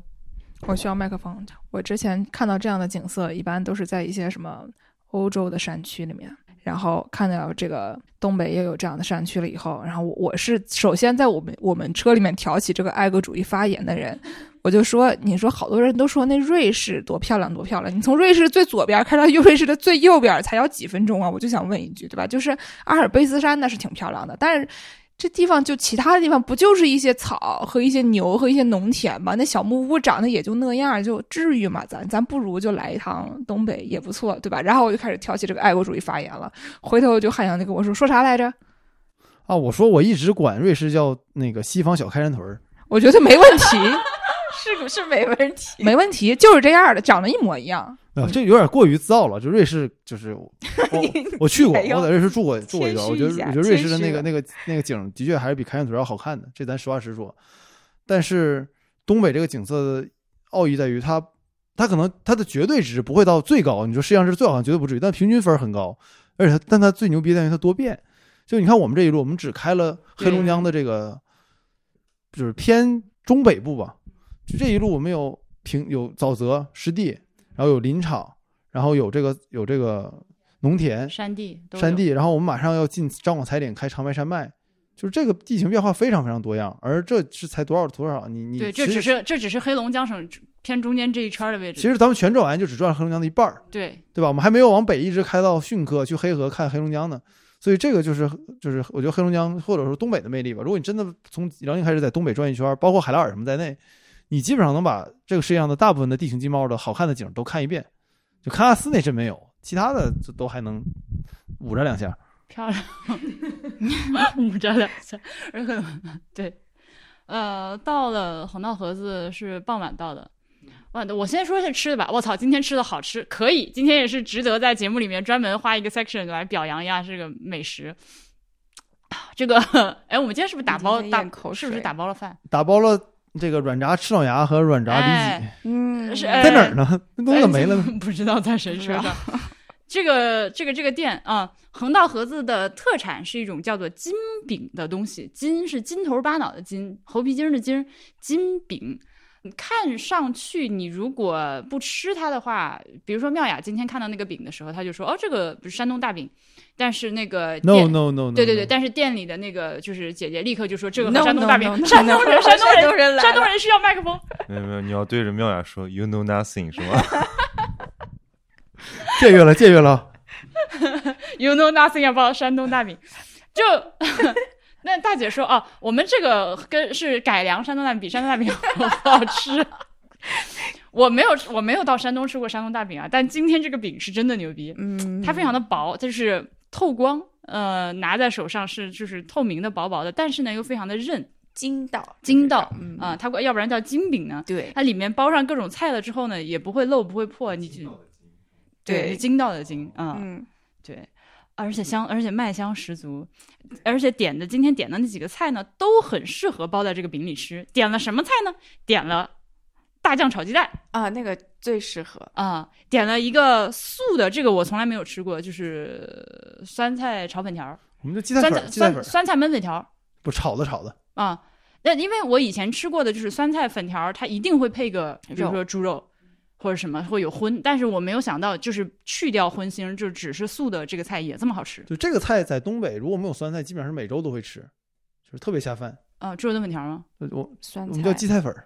我需要麦克风。我之前看到这样的景色，一般都是在一些什么欧洲的山区里面，然后看到这个东北也有这样的山区了以后，然后我我是首先在我们我们车里面挑起这个爱国主义发言的人，我就说，你说好多人都说那瑞士多漂亮多漂亮，你从瑞士最左边开到瑞士的最右边才要几分钟啊？我就想问一句，对吧？就是阿尔卑斯山那是挺漂亮的，但是。这地方就其他的地方不就是一些草和一些牛和一些农田吗？那小木屋长得也就那样，就至于吗？咱咱不如就来一趟东北也不错，对吧？然后我就开始挑起这个爱国主义发言了。回头就汉阳就跟我说说啥来着？啊，我说我一直管瑞士叫那个西方小开山屯儿，我觉得没问题，是不是没问题？没问题，就是这样的，长得一模一样。啊，这有点过于自傲了。就瑞士，就是我 我我去过，我在瑞士住过住过一段，我觉得我觉得瑞士的那个那个那个景的确还是比开元屯要好看的，这咱实话实说。但是东北这个景色的奥义在于它，它可能它的绝对值不会到最高，你说世界上是最好看绝对不至于，但平均分很高，而且它但它最牛逼在于它多变。就你看我们这一路，我们只开了黑龙江的这个，就是偏中北部吧。就这一路我们有平有沼泽湿地，然后有林场，然后有这个有这个农田山地，山地，然后我们马上要进张广彩岭开长白山脉，就是这个地形变化非常非常多样，而这是才多少多少，你你对，这只是这只是黑龙江省偏中间这一圈的位置。其实咱们全转完就只转黑龙江的一半儿，对，对吧？我们还没有往北一直开到逊科去黑河看黑龙江呢，所以这个就是就是我觉得黑龙江或者说东北的魅力吧。如果你真的从辽宁开始在东北转一圈，包括海拉尔什么在内，你基本上能把这个世界上的大部分的地形地貌的好看的景都看一遍。就喀纳斯那阵没有，其他的就都还能捂着两下。漂亮，捂着两下，而且对，呃，到了红道河子是傍晚到的。哇，我先说一下吃的吧。我操，今天吃的好吃，可以，今天也是值得在节目里面专门花一个 section 来表扬一下这个美食。啊这个，哎，我们今天是不是打包打是不是打包了饭？打包了这个软炸赤脑牙和软炸里脊，哎嗯，是在哪儿呢？那东西怎么没了呢？哎 不知道在谁车不知上。这个这个这个店啊，横道盒子的特产是一种叫做金饼的东西，金是金头巴脑的金，猴皮筋儿的筋儿，金饼。看上去你如果不吃它的话，比如说妙雅今天看到那个饼的时候，他就说：“哦，这个不是山东大饼。”但是那个 no no no no，对对对，但是店里的那个就是姐姐立刻就说：“这个和山东大饼 no, no, 山东人，山 东山东人，山东人需要麦克风。没有没有，你要对着妙雅说 “You know nothing” 是吗？借阅了，借阅了。You know nothing about 山东大饼。”就那大姐说：“哦，我们这个跟是改良山东大饼，比山东大饼好好吃。”我没有，我没有到山东吃过山东大饼啊，但今天这个饼是真的牛逼。嗯，它非常的薄，就是透光，呃，拿在手上是就是透明的、薄薄的，但是呢又非常的韧，筋道，筋道嗯。啊、它要不然叫筋饼呢。对。它里面包上各种菜了之后呢，也不会漏，不会破，你就对。对筋道的筋啊、嗯，对，而且香，而且麦香十足，而且点的今天点的那几个菜呢，都很适合包在这个饼里吃。点了什么菜呢？点了大酱炒鸡蛋啊，那个最适合，啊、点了一个素的，这个我从来没有吃过，就是酸菜炒粉条儿。我们的鸡蛋酸菜粉儿，鸡蛋粉，酸酸菜焖粉条儿不炒的炒的。啊。那因为我以前吃过的就是酸菜粉条儿，它一定会配个，比如说猪肉或者什么会有荤，但是我没有想到就是去掉荤腥，就只是素的这个菜也这么好吃就这个菜在东北，如果没有酸菜，基本上是每周都会吃，就是特别下饭。啊。猪肉炖粉条吗？呃我酸菜我们叫荠菜粉儿，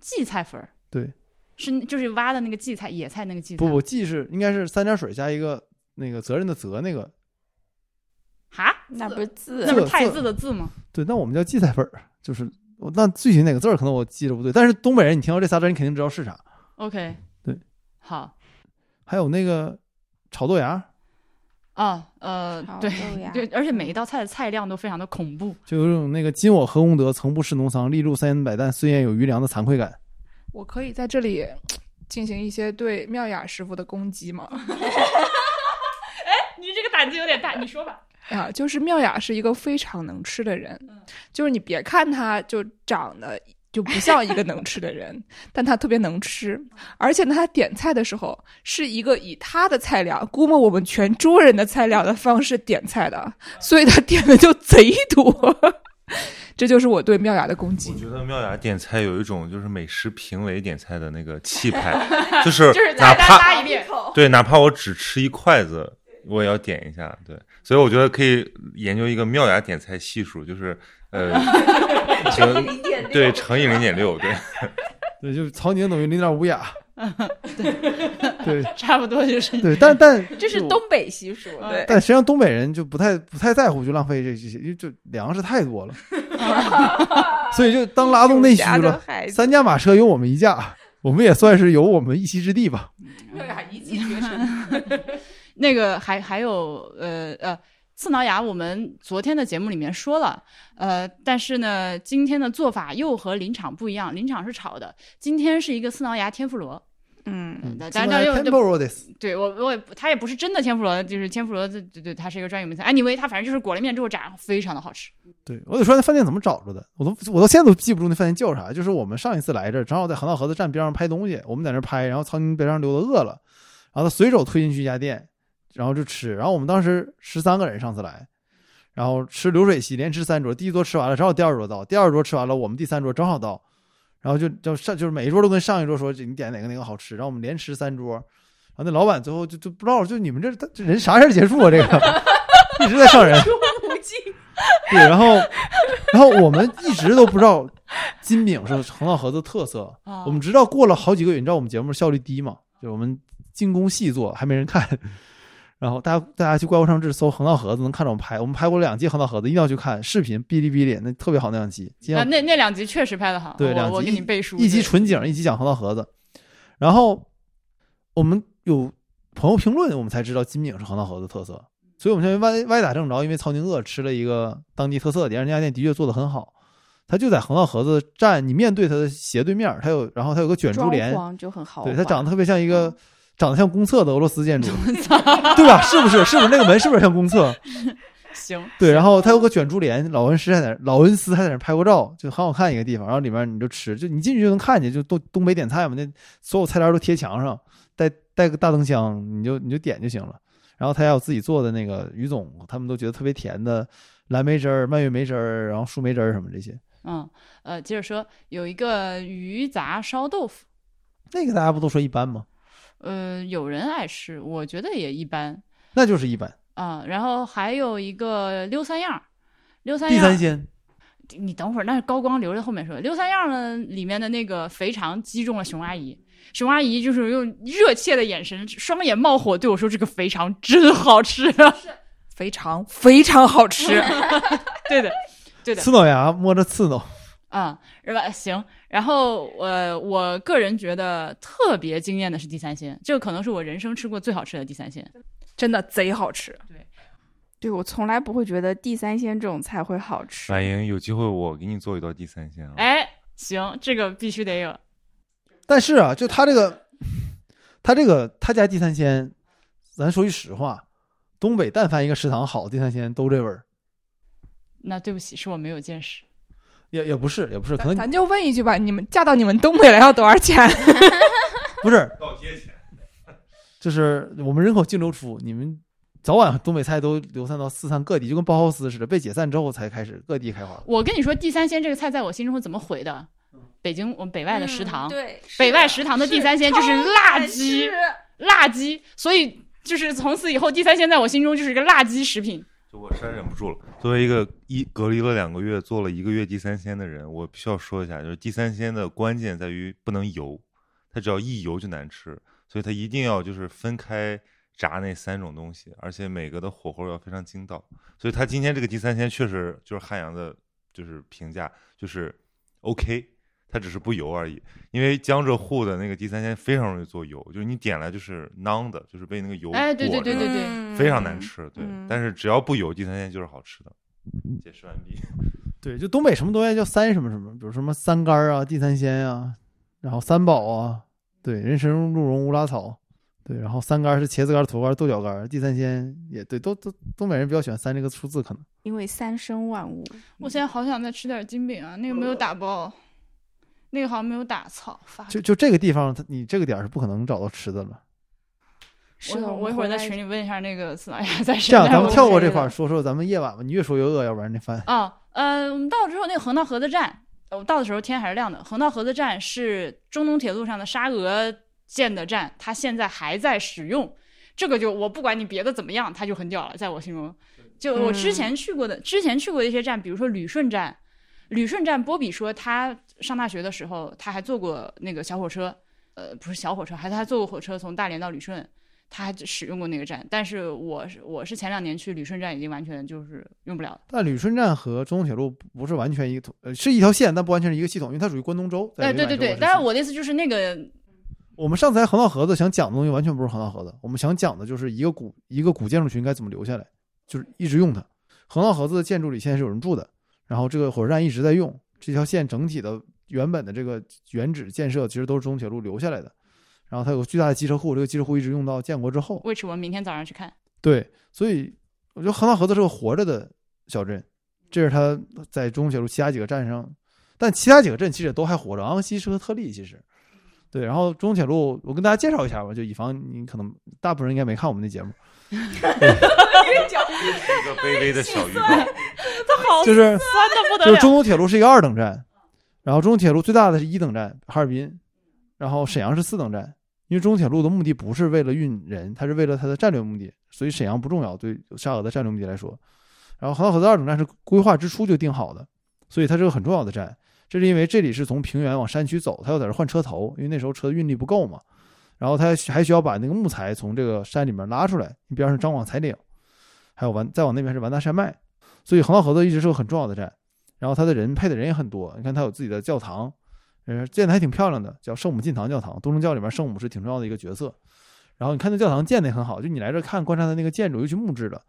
荠菜粉儿对，是就是挖的那个荠菜，野菜那个荠菜。不不，荠是应该是三点水加一个那个责任的责那个，哈，那不是字那不是太字的字吗？对，那我们叫荠菜粉儿，就是我那具体哪个字儿可能我记着不对，但是东北人你听到这仨字儿，你肯定知道是啥。OK，对，好还有那个炒豆芽，啊，呃，对对，而且每一道菜的菜量都非常的恐怖。就有种那个今我何功德，曾不识农桑，粒入三烟百担，虽焉有余粮的惭愧感。我可以在这里进行一些对妙雅师傅的攻击吗？哎你这个胆子有点大，你说吧。啊，就是妙雅是一个非常能吃的人，就是你别看他就长得就不像一个能吃的人，但他特别能吃，而且呢，他点菜的时候是一个以他的菜量估摸我们全桌人的菜量的方式点菜的，所以他点的就贼多。这就是我对妙雅的攻击我。觉得妙雅点菜有一种就是美食评委点菜的那个气派，就是 就是哪怕拉一遍，对，哪怕我只吃一筷子，我也要点一下。对，所以我觉得可以研究一个妙雅点菜系数，就是呃，乘对乘以零点六，对，对，就是曹宁等于零点五雅。对 差不多就是对，但但这是东北习俗，嗯对，但实际上东北人就不太不太在乎就浪费这这些，因为就粮食太多了，所以就当拉动内需了。三驾马车有我们一架，我们也算是有我们一席之地吧。对呀一骑绝尘。那个还还有呃呃。刺挠牙，我们昨天的节目里面说了，呃，但是呢，今天的做法又和临场不一样。临场是炒的，今天是一个刺挠牙天妇罗。嗯，嗯，当然又 Temporodis 对我我也它也不是真的天妇罗，就是天妇罗，对对对，它是一个专有名词。anyway，它反正就是裹了面之后炸，非常的好吃。对我得说那饭店怎么找着的，我都我到现在都记不住那饭店叫啥。就是我们上一次来这儿，正好在航道河子站边上拍东西，我们在那儿拍，然后苍蝇边上溜达饿了，然后他随手推进去一家店，然后就吃。然后我们当时十三个人上次来，然后吃流水席，连吃三桌，第一桌吃完了，正好第二桌到，第二桌吃完了，我们第三桌正好到，然后就就上就是每一桌都跟上一桌说你点哪个哪个好吃，然后我们连吃三桌，然后那老板最后就就不知道，就你们这这人啥时候结束啊？这个 一直在上人。对，然后，然后我们一直都不知道金饼是横道河子特色，啊我们直到过了好几个月，你知道我们节目效率低嘛？就我们精工细作，还没人看。然后大家大家去怪物上志搜横道盒子，能看着我们拍，我们拍过两季横道盒子，一定要去看视频，哔哩哔哩那特别好那两集，今啊，那那两集确实拍的好，对两集我我给你背书。一集纯景，一集讲横道盒子。然后我们有朋友评论，我们才知道金饼是横道盒子特色，所以我们现在歪歪打正着，因为曹宁鄂吃了一个当地特色的店，而那家店的确做的很好。他就在横道盒子站，你面对他的斜对面，他有，然后他有个卷珠帘，就很好，对，它长得特别像一个长得像公厕的俄罗斯建筑，对吧？是不是？是不是那个门是不是像公厕？行，对，然后它有个卷珠帘，老恩师还在那，老恩斯还在那拍过照，就很好看一个地方。然后里面你就吃，就你进去就能看见，就东东北点菜嘛，那所有菜单都贴墙上，带带个大灯箱，你就你就点就行了。然后他还有自己做的那个于总，他们都觉得特别甜的蓝莓汁儿、蔓越莓汁儿，然后树莓汁儿什么这些。嗯，呃，接着说，有一个鱼杂烧豆腐，那个大家不都说一般吗？呃，有人爱吃，我觉得也一般那就是一般。啊、然后还有一个溜三样儿，溜三地样儿，三鲜，你等会儿，那是高光留着后面说。溜三样儿呢，里面的那个肥肠击中了熊阿姨，熊阿姨就是用热切的眼神，双眼冒火对我说：“这个肥肠真好吃。啊肥肠非常好吃。”对的，对的，刺挠牙摸着刺挠。啊、是吧？行，然后呃，我个人觉得特别惊艳的是地三鲜，这个可能是我人生吃过最好吃的地三鲜。真的贼好吃。对对我从来不会觉得地三鲜这种菜会好吃。婉莹，有机会我给你做一道地三鲜啊。哎，行，这个必须得有。但是啊，就他这个，他这个他家地三鲜，咱说句实话，东北但凡一个食堂好，地三鲜都这味儿。那对不起，是我没有见识。也也不是，也不是，可能咱咱就问一句吧，你们嫁到你们东北来要多少钱？不是，倒贴钱。就是我们人口净流出，你们早晚东北菜都流散到四散各地，就跟包豪斯似的，被解散之后才开始各地开花。我跟你说，地三鲜这个菜在我心中是怎么毁的？北京我们北外的食堂，嗯对，北外食堂的地三鲜就是辣鸡，辣鸡，所以就是从此以后，地三鲜在我心中就是一个辣鸡食品。就我实在忍不住了。作为一个一隔离了两个月、做了一个月地三鲜的人，我必须要说一下，就是地三鲜的关键在于不能油，它只要一油就难吃，所以它一定要就是分开炸那三种东西，而且每个的火候要非常精到。所以它今天这个地三鲜确实就是汉阳的，就是评价就是 OK，它只是不油而已。因为江浙沪的那个地三鲜非常容易做油，就是你点来就是囊的，就是被那个油哎对对裹着对对对嗯非常难吃，对。嗯但是只要不油，地三鲜就是好吃的。解释完毕。对，就东北什么东西叫三什么什么，比如什么三干儿啊、地三鲜啊、然后三宝啊，对，人参、鹿茸、乌拉草，对，然后三干儿是茄子干儿、土干儿、豆角干儿，地三鲜也对，都都东北人比较喜欢三这个数字，可能因为三生万物。我现在好想再吃点金饼啊，那个没有打包，那个好像没有打，草，发就就这个地方，你这个点儿是不可能找到吃的了。是的，我我一会儿在群里。问一下那个司马呀，在这样，咱们跳过这块儿说说咱们夜晚吧，你越说越饿，要不然那饭啊，呃，我们到了之后，那个横道河子站，呃我到的时候天还是亮的。横道河子站是中东铁路上的沙俄建的站，它现在还在使用。这个就我不管你别的怎么样，它就很屌了，在我心中。就我之前去过的，之前去过的一些站，比如说旅顺站，旅顺站，波比说他上大学的时候，他还坐过那个小火车，呃，不是小火车，还他还坐过火车从大连到旅顺，他还使用过那个站。但是我是我是前两年去旅顺站，已经完全就是用不了了。但旅顺站和中东铁路不是完全一个统，呃，是一条线，但不完全是一个系统，因为它属于关东州。在哎，对对对，伪满洲时期当然我的意思就是那个我们上次来横道河子想讲的东西完全不是横道河子，我们想讲的就是一个古一个古建筑群该怎么留下来，就是一直用它。横道河子的建筑里现在是有人住的，然后这个火车站一直在用，这条线整体的原本的这个原址建设其实都是中铁路留下来的。然后它有个巨大的机车库，这个机车库一直用到建国之后。为什么明天早上去看？对，所以我觉得横道河子是个活着的小镇，这是它在中铁路其他几个站上，但其他几个镇其实也都还活着，昂西是个特例，其实。对，然后中铁路，我跟大家介绍一下吧，就以防你可能大部分人应该没看我们那节目，一个卑微的小预告，就是酸的不得了。就是中东铁路是一个二等站，然后中东铁路最大的是一等站哈尔滨，然后沈阳是四等站。因为中东铁路的目的不是为了运人，它是为了它的战略目的，所以沈阳不重要。对沙俄的战略目的来说，然后横道河的二等站是规划之初就定好的，所以它是个很重要的站。这是因为这里是从平原往山区走，它要在这换车头，因为那时候车的运力不够嘛。然后他还需要把那个木材从这个山里面拉出来，你边上张广彩岭，还有完再往那边是完达山脉，所以横道河子一直是个很重要的站。然后他的人配的人也很多，你看他有自己的教堂，呃，建的还挺漂亮的，叫圣母进堂教堂。东正教里面圣母是挺重要的一个角色。然后你看那教堂建的也很好，就你来这看观察它那个建筑，尤其木质的，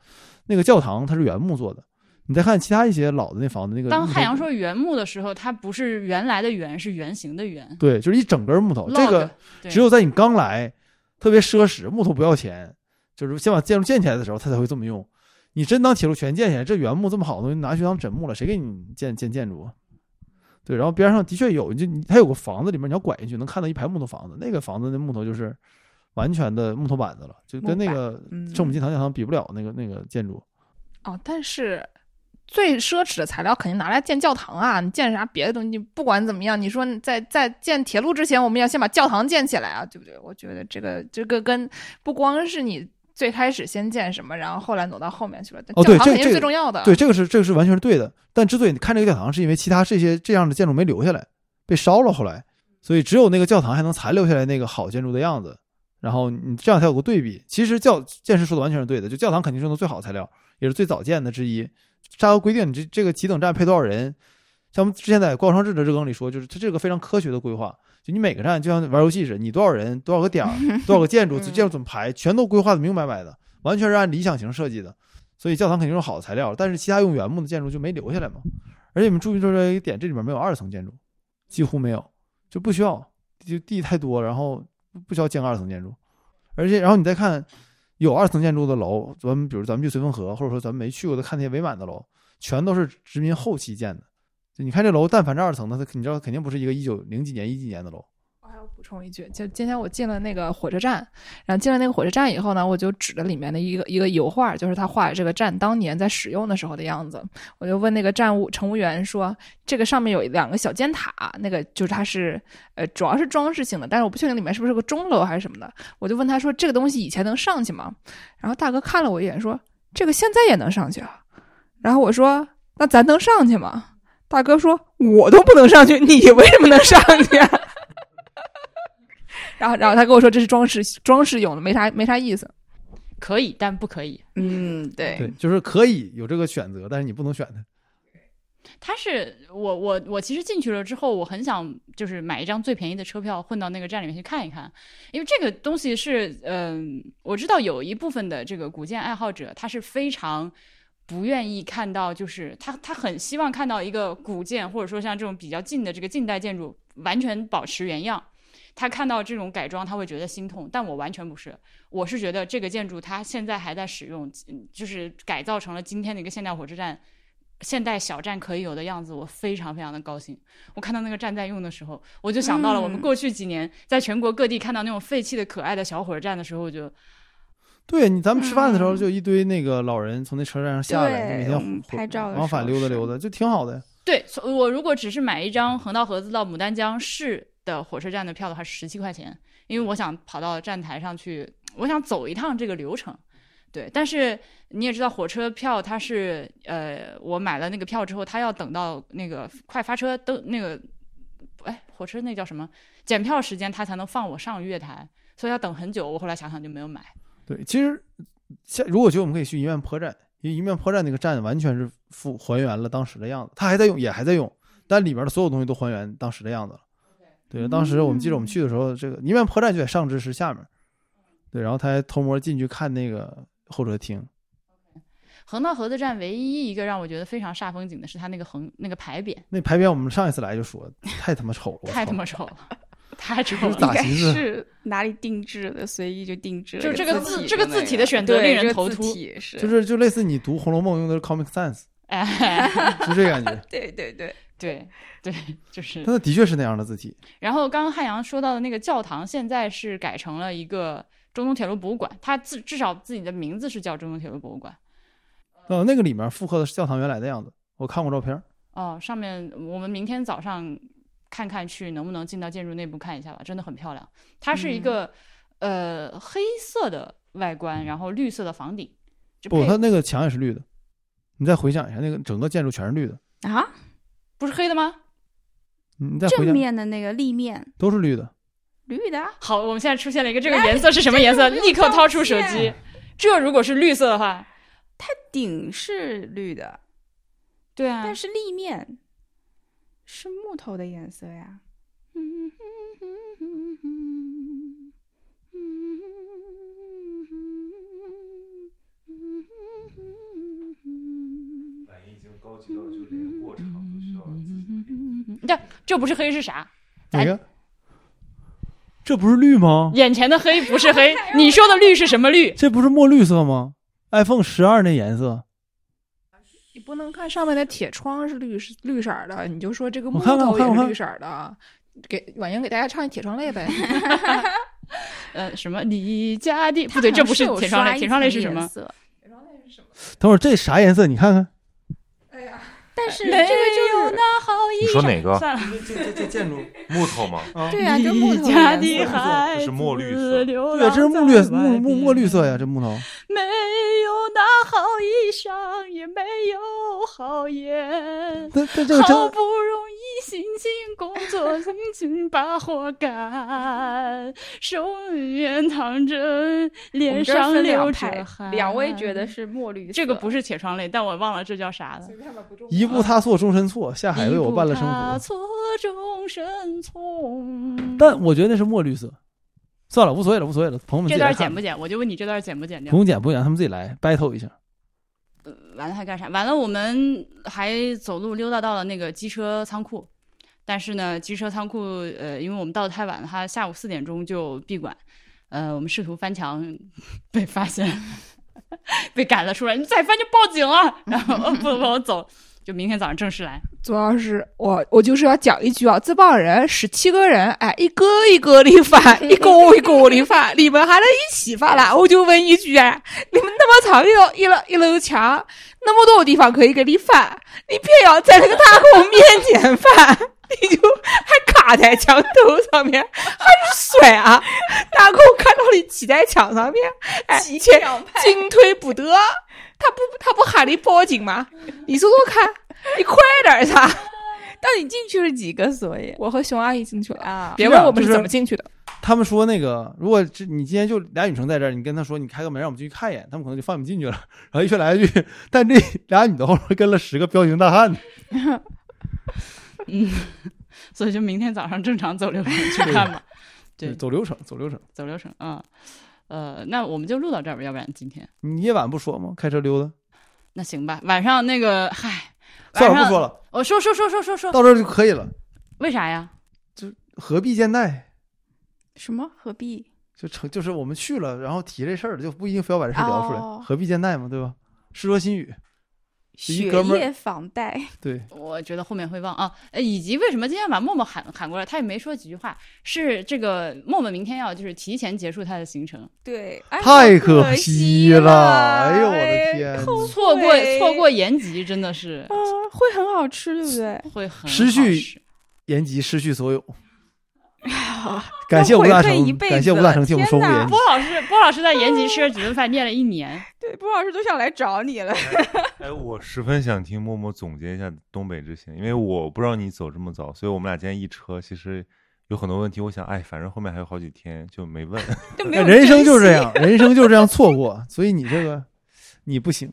那个教堂它是原木做的。你再看其他一些老的那房子，那个当汉阳说原木的时候，它不是原来的原，是圆形的圆。对，就是一整根木头，这个只有在你刚来，特别奢侈，木头不要钱，就是先把建筑建起来的时候，它才会这么用。你真当铁路全建起来，这原木这么好的东西拿去当枕木了，谁给你建建建筑啊？对，然后边上的确有，就它有个房子里面，你要拐进去能看到一排木头房子，那个房子那木头就是完全的木头板子了，就跟那个嗯圣母进堂教堂比不了那个那个建筑。哦，但是最奢侈的材料肯定拿来建教堂啊！你建啥别的东西？不管怎么样，你说在在建铁路之前，我们要先把教堂建起来啊，对不对？我觉得这个这个跟不光是你最开始先建什么，然后后来挪到后面去了，哦对教堂肯定是最重要的。对，这个是这个是完全是对的。但之所以你看这个教堂，是因为其他这些这样的建筑没留下来，被烧了后来，所以只有那个教堂还能残留下来那个好建筑的样子。然后你这样才有个对比。其实教建师说的完全是对的，就教堂肯定是用的最好的材料，也是最早建的之一。沙俄规定，你这这个几等站配多少人？像我们之前在高昌志的日更里说，就是它这个非常科学的规划。就你每个站就像玩游戏似的，你多少人、多少个点儿、多少个建筑、嗯建筑怎么排，全都规划的明明白白的，完全是按理想型设计的。所以教堂肯定是好的材料，但是其他用原木的建筑就没留下来嘛。而且你们注意到这一点，这里面没有二层建筑，几乎没有，就不需要，就地太多，然后不需要建二层建筑。而且，然后你再看有二层建筑的楼，咱们比如咱们去绥芬河，或者说咱们没去过的看那些伪满的楼，全都是殖民后期建的。就你看这楼，但凡是二层的，它你知道肯定不是一个一九零几年、一几年的楼。补充一句，就今天我进了那个火车站，然后进了那个火车站以后呢，我就指着里面的一个一个油画，就是他画的这个站当年在使用的时候的样子。我就问那个站务乘务员说，这个上面有两个小尖塔，那个就是它是呃主要是装饰性的，但是我不确定里面是不是个钟楼还是什么的。我就问他说，这个东西以前能上去吗？然后大哥看了我一眼说，这个现在也能上去啊。然后我说，那咱能上去吗？大哥说：“我都不能上去，你为什么能上去、啊？”然后，然后他跟我说这是装饰装饰用的，没啥没啥意思。可以，但不可以。嗯，对，对，就是可以有这个选择，但是你不能选它。他是我我我其实进去了之后，我很想就是买一张最便宜的车票混到那个站里面去看一看，因为这个东西是嗯、我知道有一部分的这个古建爱好者，他是非常不愿意看到，就是他他很希望看到一个古建或者说像这种比较近的这个近代建筑完全保持原样。他看到这种改装，他会觉得心痛，但我完全不是。我是觉得这个建筑它现在还在使用，嗯就是改造成了今天的一个现代火车站、现代小站可以有的样子，我非常非常的高兴。我看到那个站在用的时候，我就想到了我们嗯过去几年在全国各地看到那种废弃的可爱的小火车站的时候，我就对你，咱们吃饭的时候嗯就一堆那个老人从那车站上下来，对每天拍照往返溜达溜达，就挺好的。对我如果只是买一张横道河子到牡丹江市的火车站的票的话是，十七块钱，因为我想跑到站台上去，我想走一趟这个流程。对，但是你也知道，火车票它是呃，我买了那个票之后，它要等到那个快发车都那个，哎，火车那叫什么检票时间，它才能放我上月台，所以要等很久。我后来想想就没有买。对，其实像如果觉得我们可以去一面坡站，因为一面坡站那个站完全是复还原了当时的样子，它还在用，也还在用，但里面的所有东西都还原当时的样子了。对，当时我们记得我们去的时候，这个一面破站就在上支市下面，对，然后他还偷摸进去看那个候车厅，横道河子站唯一一个让我觉得非常煞风景的是它那个横那个牌匾，那牌匾我们上一次来就说 太他妈丑了，太他妈丑了，太丑了。应该咋寻思是哪里定制的，随意就定制了就这个字这个字体的选择令人头秃是就是就类似你读《红楼梦》用的是 Comic Sans，哎，是这个感觉。对对对，对对，就是。但它的确是那样的字体，然后刚刚汉阳说到的那个教堂，现在是改成了一个中东铁路博物馆，它自至少自己的名字是叫中东铁路博物馆。呃，那个里面复刻的是教堂原来的样子，我看过照片儿。哦，上面我们明天早上看看去能不能进到建筑内部看一下吧，真的很漂亮。它是一个、呃黑色的外观，然后绿色的房顶。不，它那个墙也是绿的。你再回想一下，那个整个建筑全是绿的。啊，不是黑的吗？正你再回想，面的那个立面都是绿的。绿的啊，好，我们现在出现了一个这个颜色是什么颜色？这个立刻掏出手机。这如果是绿色的话，它顶是绿的，对啊，但是立面是木头的颜色呀。反应已经高级到就连过场都需要这这不是黑是啥？咱哪个？这不是绿吗？眼前的黑不是黑，你说的绿是什么绿？这不是墨绿色吗？iPhone 十二那颜色，你不能看上面的铁窗是绿是绿色的，你就说这个木头也是绿色的。给婉莹给大家唱一 《铁窗泪》呗。呃，什么你家的？不对，这不是铁窗泪，铁窗泪是什么？等会儿这啥颜色？你看看，但是没这个就是有那好衣裳。你说哪个算了，这这这建筑 木头吗？啊，对呀，这木头你家颜色的孩这是墨绿色子流对这是墨绿在外木木墨绿色呀，这木头。没有那好衣裳，也没有好烟。但但这个真好不容易辛勤工作，辛勤把活干，手圆躺着，我脸们这儿分上流着汗。两位觉得是墨绿色，这个不是铁窗泪，但我忘了这叫啥了。一步踏错终身错，下海为我办了生一步踏活。错终身错。但我觉得那是墨绿色。算了，无所谓了，无所谓了，朋友们这段剪不剪？我就问你这段剪不剪掉不？用剪，不用剪，他们自己来 battle 一下。完了还干啥？完了，我们还走路溜达到了那个机车仓库，但是呢，机车仓库呃，因为我们到的太晚了，它下午四点钟就闭馆。呃，我们试图翻墙，被发现，被赶了出来。你再翻就报警了。然后呃不不我走，就明天早上正式来。主要是我，我就是要讲一句啊，这帮人十七个人，哎，一个一个的翻，一个一个的翻，你们还能一起翻啦？我就问一句啊，你们那么长一一楼一楼墙，那么多地方可以给你翻，你偏要在那个大孔面前翻，你就还卡在墙头上面，还是甩啊？大孔看到你骑在墙上面，哎，骑前两派进退不得，他不他不喊你报警吗？你说说看，你快点儿噻！到底进去了几个？所以我和熊阿姨进去了，啊，别问我们是是怎么进去的。他们说那个，如果这你今天就俩女生在这儿，你跟他说你开个门让我们进去看一眼，他们可能就放你们进去了。然后一说来一句，但这俩女的后面跟了十个彪形大汉，嗯，所以就明天早上正常走流程去看吧。对走流程，走流程。走流程啊。呃，那我们就录到这儿吧，要不然今天你夜晚不说吗？开车溜达，那行吧。晚上那个，嗨，算了，不说了，我说说说说说说，到这儿就可以了。为啥呀？就何必见待？什么何必？就成就是我们去了，然后提这事儿，就不一定非要把这事儿聊出来，哦何必见待嘛，对吧？世说新语，一血哥们儿液房贷，对，我觉得后面会忘啊，呃以及为什么今天把默默喊喊过来，他也没说几句话，是这个默默明天要就是提前结束他的行程，对，哎太可可惜了哎呦我的哎天后错过错过延吉真的是啊，会很好吃，对不对？会很失去好吃延吉失去所有。啊 感谢吴大成感谢吴大成替我们收复天哪延吉波。老师波老师在延吉吃了几顿饭，念了一年，对，波老师都想来找你了。哎，我十分想听默默总结一下东北之行，因为我不知道你走这么早，所以我们俩今天一车，其实有很多问题，我想，哎，反正后面还有好几天，就没问。就没有人生就是这样，人生就是这样错过，所以你这个你不行。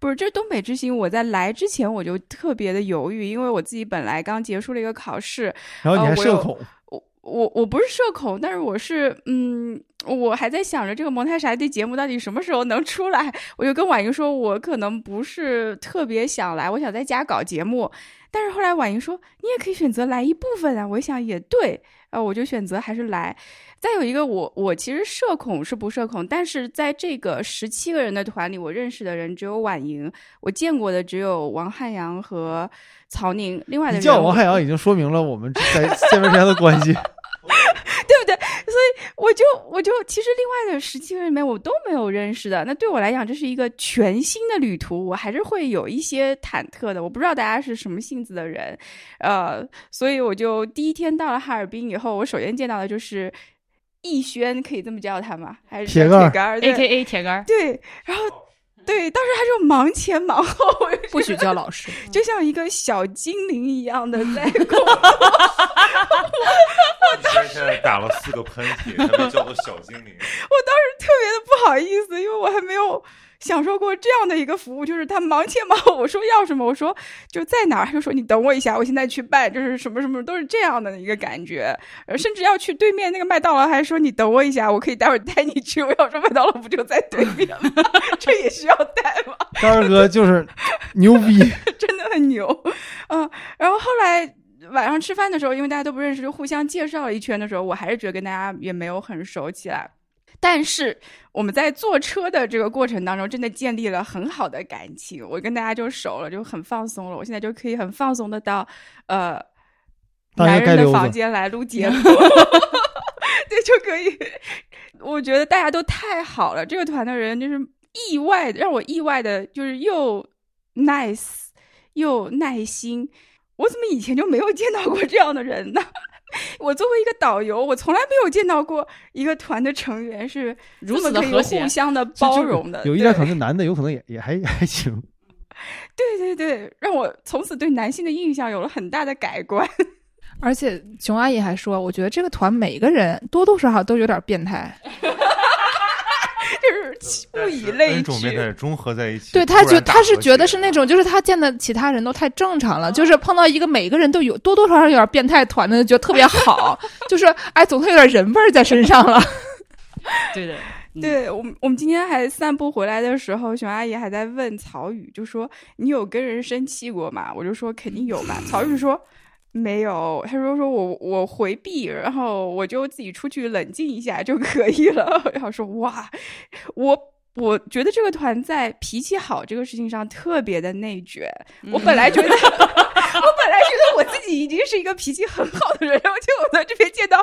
不是，这东北之行，我在来之前我就特别的犹豫，因为我自己本来刚结束了一个考试，然后你还社恐，我我我不是社恐，但是我是嗯，我还在想着这个蒙太傻的节目到底什么时候能出来，我就跟婉莹说，我可能不是特别想来，我想在家搞节目。但是后来婉莹说，你也可以选择来一部分啊，我想也对，呃，我就选择还是来。再有一个，我我其实社恐是不社恐，但是在这个十七个人的团里，我认识的人只有婉莹，我见过的只有王汉阳和曹宁，另外的人叫王海洋已经说明了我们在见面之前的关系。对不对？所以我就我就其实另外的十七个人里面我都没有认识的，那对我来讲这是一个全新的旅途，我还是会有一些忐忑的。我不知道大家是什么性子的人，呃，所以我就第一天到了哈尔滨以后，我首先见到的就是逸轩，可以这么叫他吗？还是铁杆 A 对 K A 铁杆儿，对，然后。对，当时他就忙前忙后，不许叫老师，就像一个小精灵一样的在 工 现在打了四个喷嚏，他们叫做小精灵。我当时特别的不好意思，因为我还没有享受过这样的一个服务，就是他忙前忙后，我说要什么，我说就在哪儿，他就说你等我一下，我现在去办，就是什么什么都是这样的一个感觉，呃，甚至要去对面那个麦当劳，还说你等我一下，我可以待会儿带你去。我要说麦当劳不就在对面吗？这也需要带吗？张二哥就是牛逼，真的很牛，嗯，然后后来晚上吃饭的时候，因为大家都不认识，就互相介绍了一圈的时候，我还是觉得跟大家也没有很熟起来。但是我们在坐车的这个过程当中，真的建立了很好的感情，我跟大家就熟了，就很放松了。我现在就可以很放松的到呃当男人的房间来录 节目，对，就可以。我觉得大家都太好了，这个团的人就是意外的，让我意外的，就是又 nice 又耐心。我怎么以前就没有见到过这样的人呢？我作为一个导游，我从来没有见到过一个团的成员是如此的和谐互相的包容的。有一点可能男的有可能也也还还行。对对对，让我从此对男性的印象有了很大的改观。而且熊阿姨还说，我觉得这个团每个人多多少少都有点变态。就是物以类种变聚。态中和在一起。对他觉他是觉得是那种，就是他见的其他人都太正常了，就是碰到一个每个人都有多多少少有点变态团的，就觉得特别好，就是哎，总算有点人味儿在身上了。对的，嗯，对我们，我们今天还散步回来的时候，熊阿姨还在问曹宇，就说你有跟人生气过吗？我就说肯定有吧。曹宇说没有，他说说我我回避，然后我就自己出去冷静一下就可以了。然后说哇，我我觉得这个团在脾气好这个事情上特别的内卷。我本来觉得，我本来觉得我自己已经是一个脾气很好的人，然后结果我在这边见到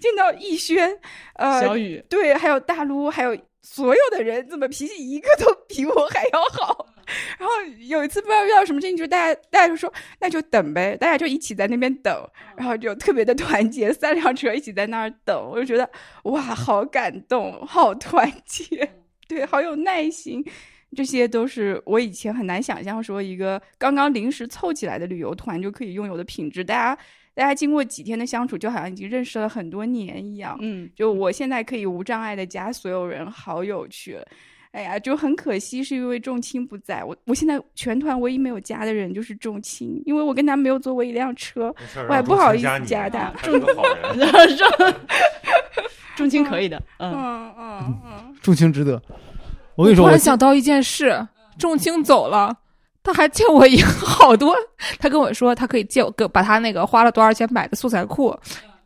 见到逸轩，呃，小雨，对，还有大撸，还有所有的人，怎么脾气一个都比我还要好？然后有一次不知道遇到什么事情，就大家大家就说那就等呗，大家就一起在那边等，然后就特别的团结，三辆车一起在那儿等，我就觉得哇，好感动，好团结，对，好有耐心。这些都是我以前很难想象，说一个刚刚临时凑起来的旅游团就可以拥有的品质。大家，大家经过几天的相处，就好像已经认识了很多年一样。嗯，就我现在可以无障碍的加所有人好友去了。哎呀，就很可惜，是因为仲青不在。我我现在全团唯一没有加的人就是仲青，因为我跟他没有坐过一辆车。我还不好意思加他他是个好人。然后说重青可以的，嗯，嗯嗯嗯，重情值得。我跟你说，突我然想到一件事，仲青走了。他还借我一个 好多，他跟我说他可以借我个把他那个花了多少钱买的素材库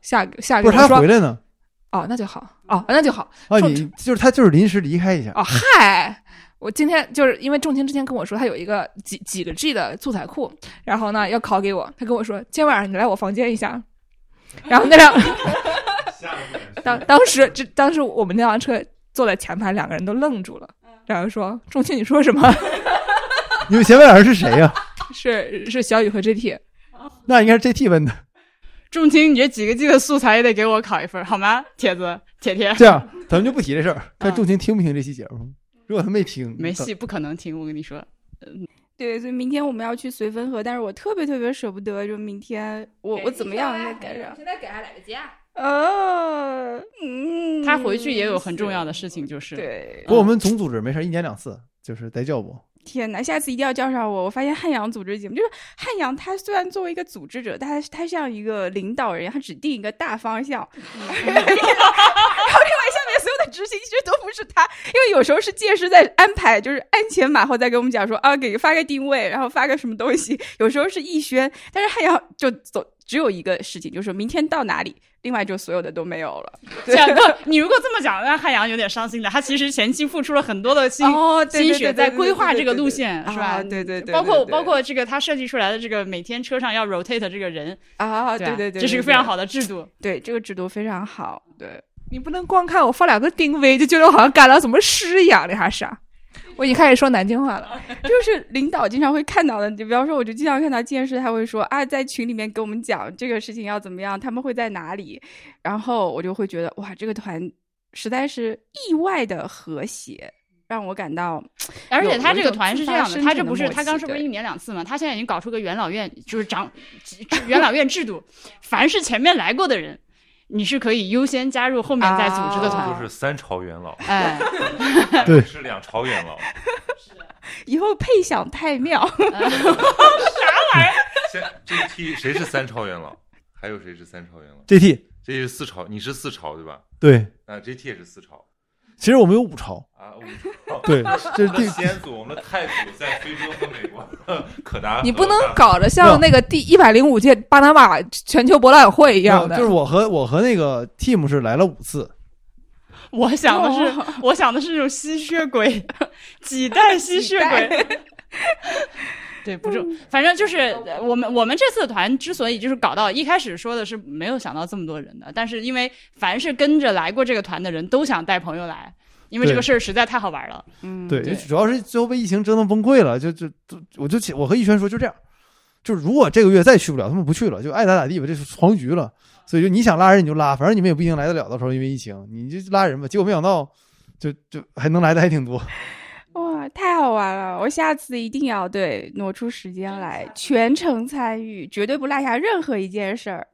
下下给不是他说回来呢哦，那就好哦，那就好哦，你就是他就是临时离开一下，哦，嗨，我今天就是因为仲青之前跟我说他有一个几几个 G 的素材库，然后呢要拷给我，他跟我说今天晚上你来我房间一下，然后那辆 当当时这当时我们那辆车坐在前排，两个人都愣住了，然后说仲青你说什么？你们前面俩人是谁呀？是是小雨和 JT，那应该是 JT 问的。重青，你这几个 G 的素材也得给我考一份，好吗？铁子，铁铁，这样，咱们就不提这事儿，看嗯仲青听不听这期节目。如果他没听，没戏，不可能听，我跟你说。嗯对，所以明天我们要去绥芬河，但是我特别特别舍不得，就明天我我怎么样再赶上？现在给他来个家。呃，嗯，他回去也有很重要的事情，就是对不过我们总组织没事，一年两次，就是带教不。天哪，下次一定要叫上我！我发现汉阳组织节目，就是汉阳，他虽然作为一个组织者，但他他像一个领导人，他只定一个大方向，然后另外所有的执行其实都不是他，因为有时候是介师在安排，就是鞍前马后在给我们讲说啊，给发个定位，然后发个什么东西，有时候是逸轩，但是汉阳就走只有一个事情，就是明天到哪里，另外就所有的都没有了。这样不，你如果这么讲，那汉阳有点伤心的。他其实前期付出了很多的心、哦，心血在规划这个路路线，是吧？啊对对对，包括对对包括这个他设计出来的这个每天车上要 rotate 这个人，啊，对对对，这是一个非常好的制度。对，这个制度非常好。对，你不能光看我发两个定位就觉得我好像干了什么事一样的，还是？我已经开始说南京话了。就是领导经常会看到的。就比方说，我就经常看到建师他会说啊，在群里面给我们讲这个事情要怎么样，他们会在哪里，然后我就会觉得哇，这个团实在是意外的和谐，让我感到 而且他这个团是这样的，他这不是他刚是不是一年两次嘛？他现在已经搞出个元老院，就是长元老院制度，凡是前面来过的人，你是可以优先加入后面再组织的啊团。都是三朝元老，哎，对是两朝元老。以后配享太庙。现 GT 谁是三朝元老？还有谁是三朝元老？JT 这是四朝，你是四朝对吧？对，那 GT 也是四朝其实我们有五朝，啊，五朝。对，这是第先祖，我们的太祖在非洲和美国 可达。你不能搞得像那个第一百零五届巴拿马全球博览会一样的。就是我和我和那个 team 是来了五次，我想的是，我想的是那种吸血鬼，几代吸血鬼。对，不重，反正就是呃我们我们这次团之所以就是搞到一开始说的是没有想到这么多人的，但是因为凡是跟着来过这个团的人都想带朋友来，因为这个事儿实在太好玩了。嗯，对，主要是最后被疫情折腾崩溃了，就就就我就起我和逸轩说就这样，就是如果这个月再去不了，他们不去了，就爱咋咋地吧，这是黄局了。所以就你想拉人你就拉，反正你们也不一定来得了，到时候因为疫情，你就拉人吧。结果没想到，就就还能来的还挺多。哇，太好玩了！我下次一定要对挪出时间来全程参与，绝对不落下任何一件事儿。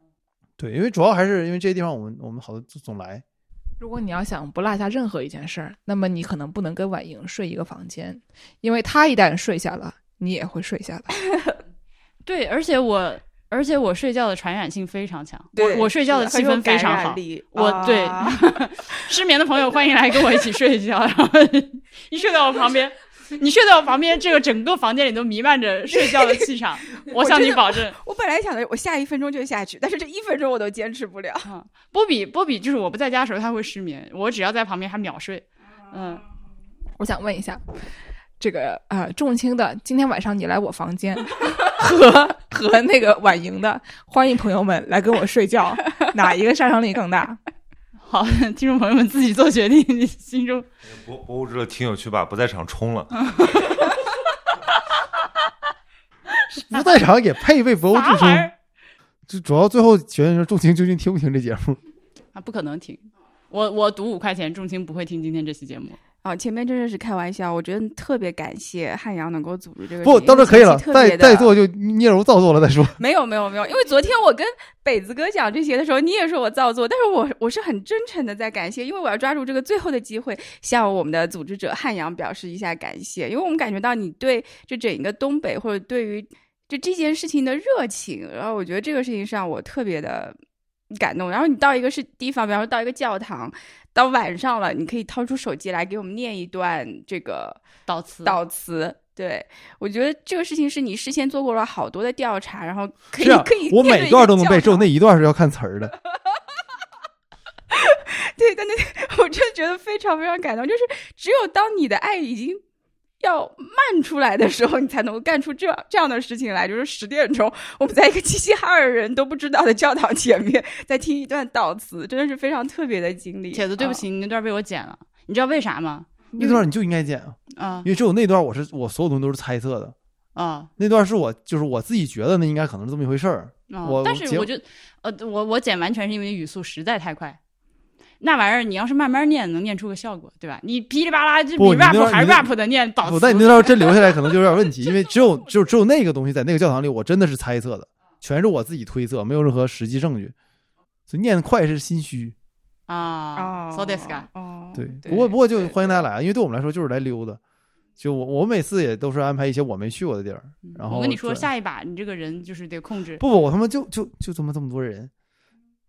对，因为主要还是因为这些地方我们我们好多总来。如果你要想不落下任何一件事儿，那么你可能不能跟婉莹睡一个房间，因为她一旦睡下了，你也会睡下的。对，而且我而且我睡觉的传染性非常强，我我睡觉的气氛非常好。我对啊 失眠的朋友欢迎来跟我一起睡一觉，然后 你睡在我旁边，你睡在我旁边，这个整个房间里都弥漫着睡觉的气场，我向你保证。我本来想的，我下一分钟就下去，但是这一分钟我都坚持不了。啊，波比波比就是我不在家的时候他会失眠，我只要在旁边他秒睡。嗯，我想问一下，这个呃重轻的，今天晚上你来我房间，和和那个婉莹的，欢迎朋友们来跟我睡觉，哪一个杀伤力更大？好，听众朋友们自己做决定，你心中博博物志的听友去把不在场冲了，不在场也配为博物志称。啥玩意儿就主要最后决定是重情究竟听不听这节目。啊？不可能听。我我赌五块钱，重青不会听今天这期节目。啊，前面真的是开玩笑，我觉得特别感谢汉阳能够组织这个。不，到这可以了，再再做就捏揉造作了再说。没有没有没有，因为昨天我跟北子哥讲这些的时候，你也说我造作，但是我我是很真诚的在感谢，因为我要抓住这个最后的机会，向我们的组织者汉阳表示一下感谢，因为我们感觉到你对这整一个东北或者对于就这件事情的热情，然后我觉得这个事情上我特别的感动。然后你到一个是地方，比方说到一个教堂，到晚上了，你可以掏出手机来给我们念一段这个悼词，悼词。对，我觉得这个事情是你事先做过了好多的调查，然后可以可以，我每段都能背，只有那一段是要看词儿的。对，但那 我真的觉得非常非常感动，就是只有当你的爱已经要慢出来的时候，你才能够干出这这样的事情来。就是十点钟，我们在一个齐齐哈尔人都不知道的教堂前面，在听一段悼词，真的是非常特别的经历。铁子，对不起，你那段被我剪了，你知道为啥吗？那段你就应该剪啊，啊因为只有那段我是我所有东西都是猜测的，啊那段是我就是我自己觉得那应该可能是这么一回事儿。但是我就呃，我我剪完全是因为语速实在太快。那玩意儿，你要是慢慢念，能念出个效果，对吧？你噼里啪啦，就比 rap 还 rap 的念悼不，词，但你那段真留下来可能就有点问题，因为只有 只有只有那个东西在那个教堂里，我真的是猜测的，全是我自己推测，没有任何实际证据。所以念得快是心虚，啊哦，so this guy，哦，对。不过不过就欢迎大家来，因为对我们来说就是来溜达。就我我每次也都是安排一些我没去过的地儿，然后我跟你说，下一把你这个人就是得控制。不不，我他妈就就就这么这么多人，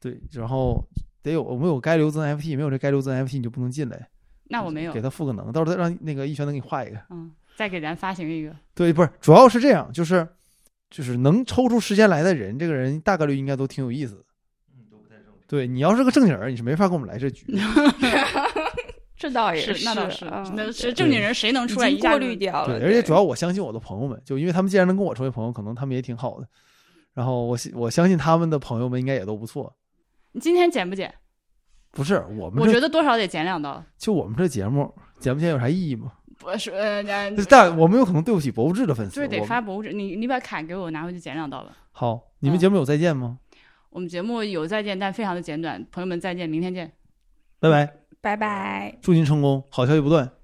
对，然后得有我们有该留资 NFT，没有这该留资 NFT 你就不能进来，那我没有给，他赋个能，到时候再让那个一拳能给你画一个。嗯，再给咱发行一个。对，不是，主要是这样，就是就是能抽出时间来的人，这个人大概率应该都挺有意思的。对你要是个正经人，你是没法跟我们来这局的。这倒也是，那倒是，啊那是正经人谁能出来一下子滤掉了。对，而且主要我相信我的朋友们，就因为他们既然能跟我成为朋友，可能他们也挺好的。然后我信我相信他们的朋友们应该也都不错。你今天剪不剪？不是我们我觉得多少得剪两刀。就我们这节目剪不剪有啥意义吗？不是，呃，呃但我们有可能对不起博物志的粉丝。就是得发博物志，你你把卡给我，拿回去剪两刀吧。好，你们嗯节目有再见吗？我们节目有再见，但非常的简短。朋友们再见，明天见。拜拜，拜拜。祝您成功，好消息不断。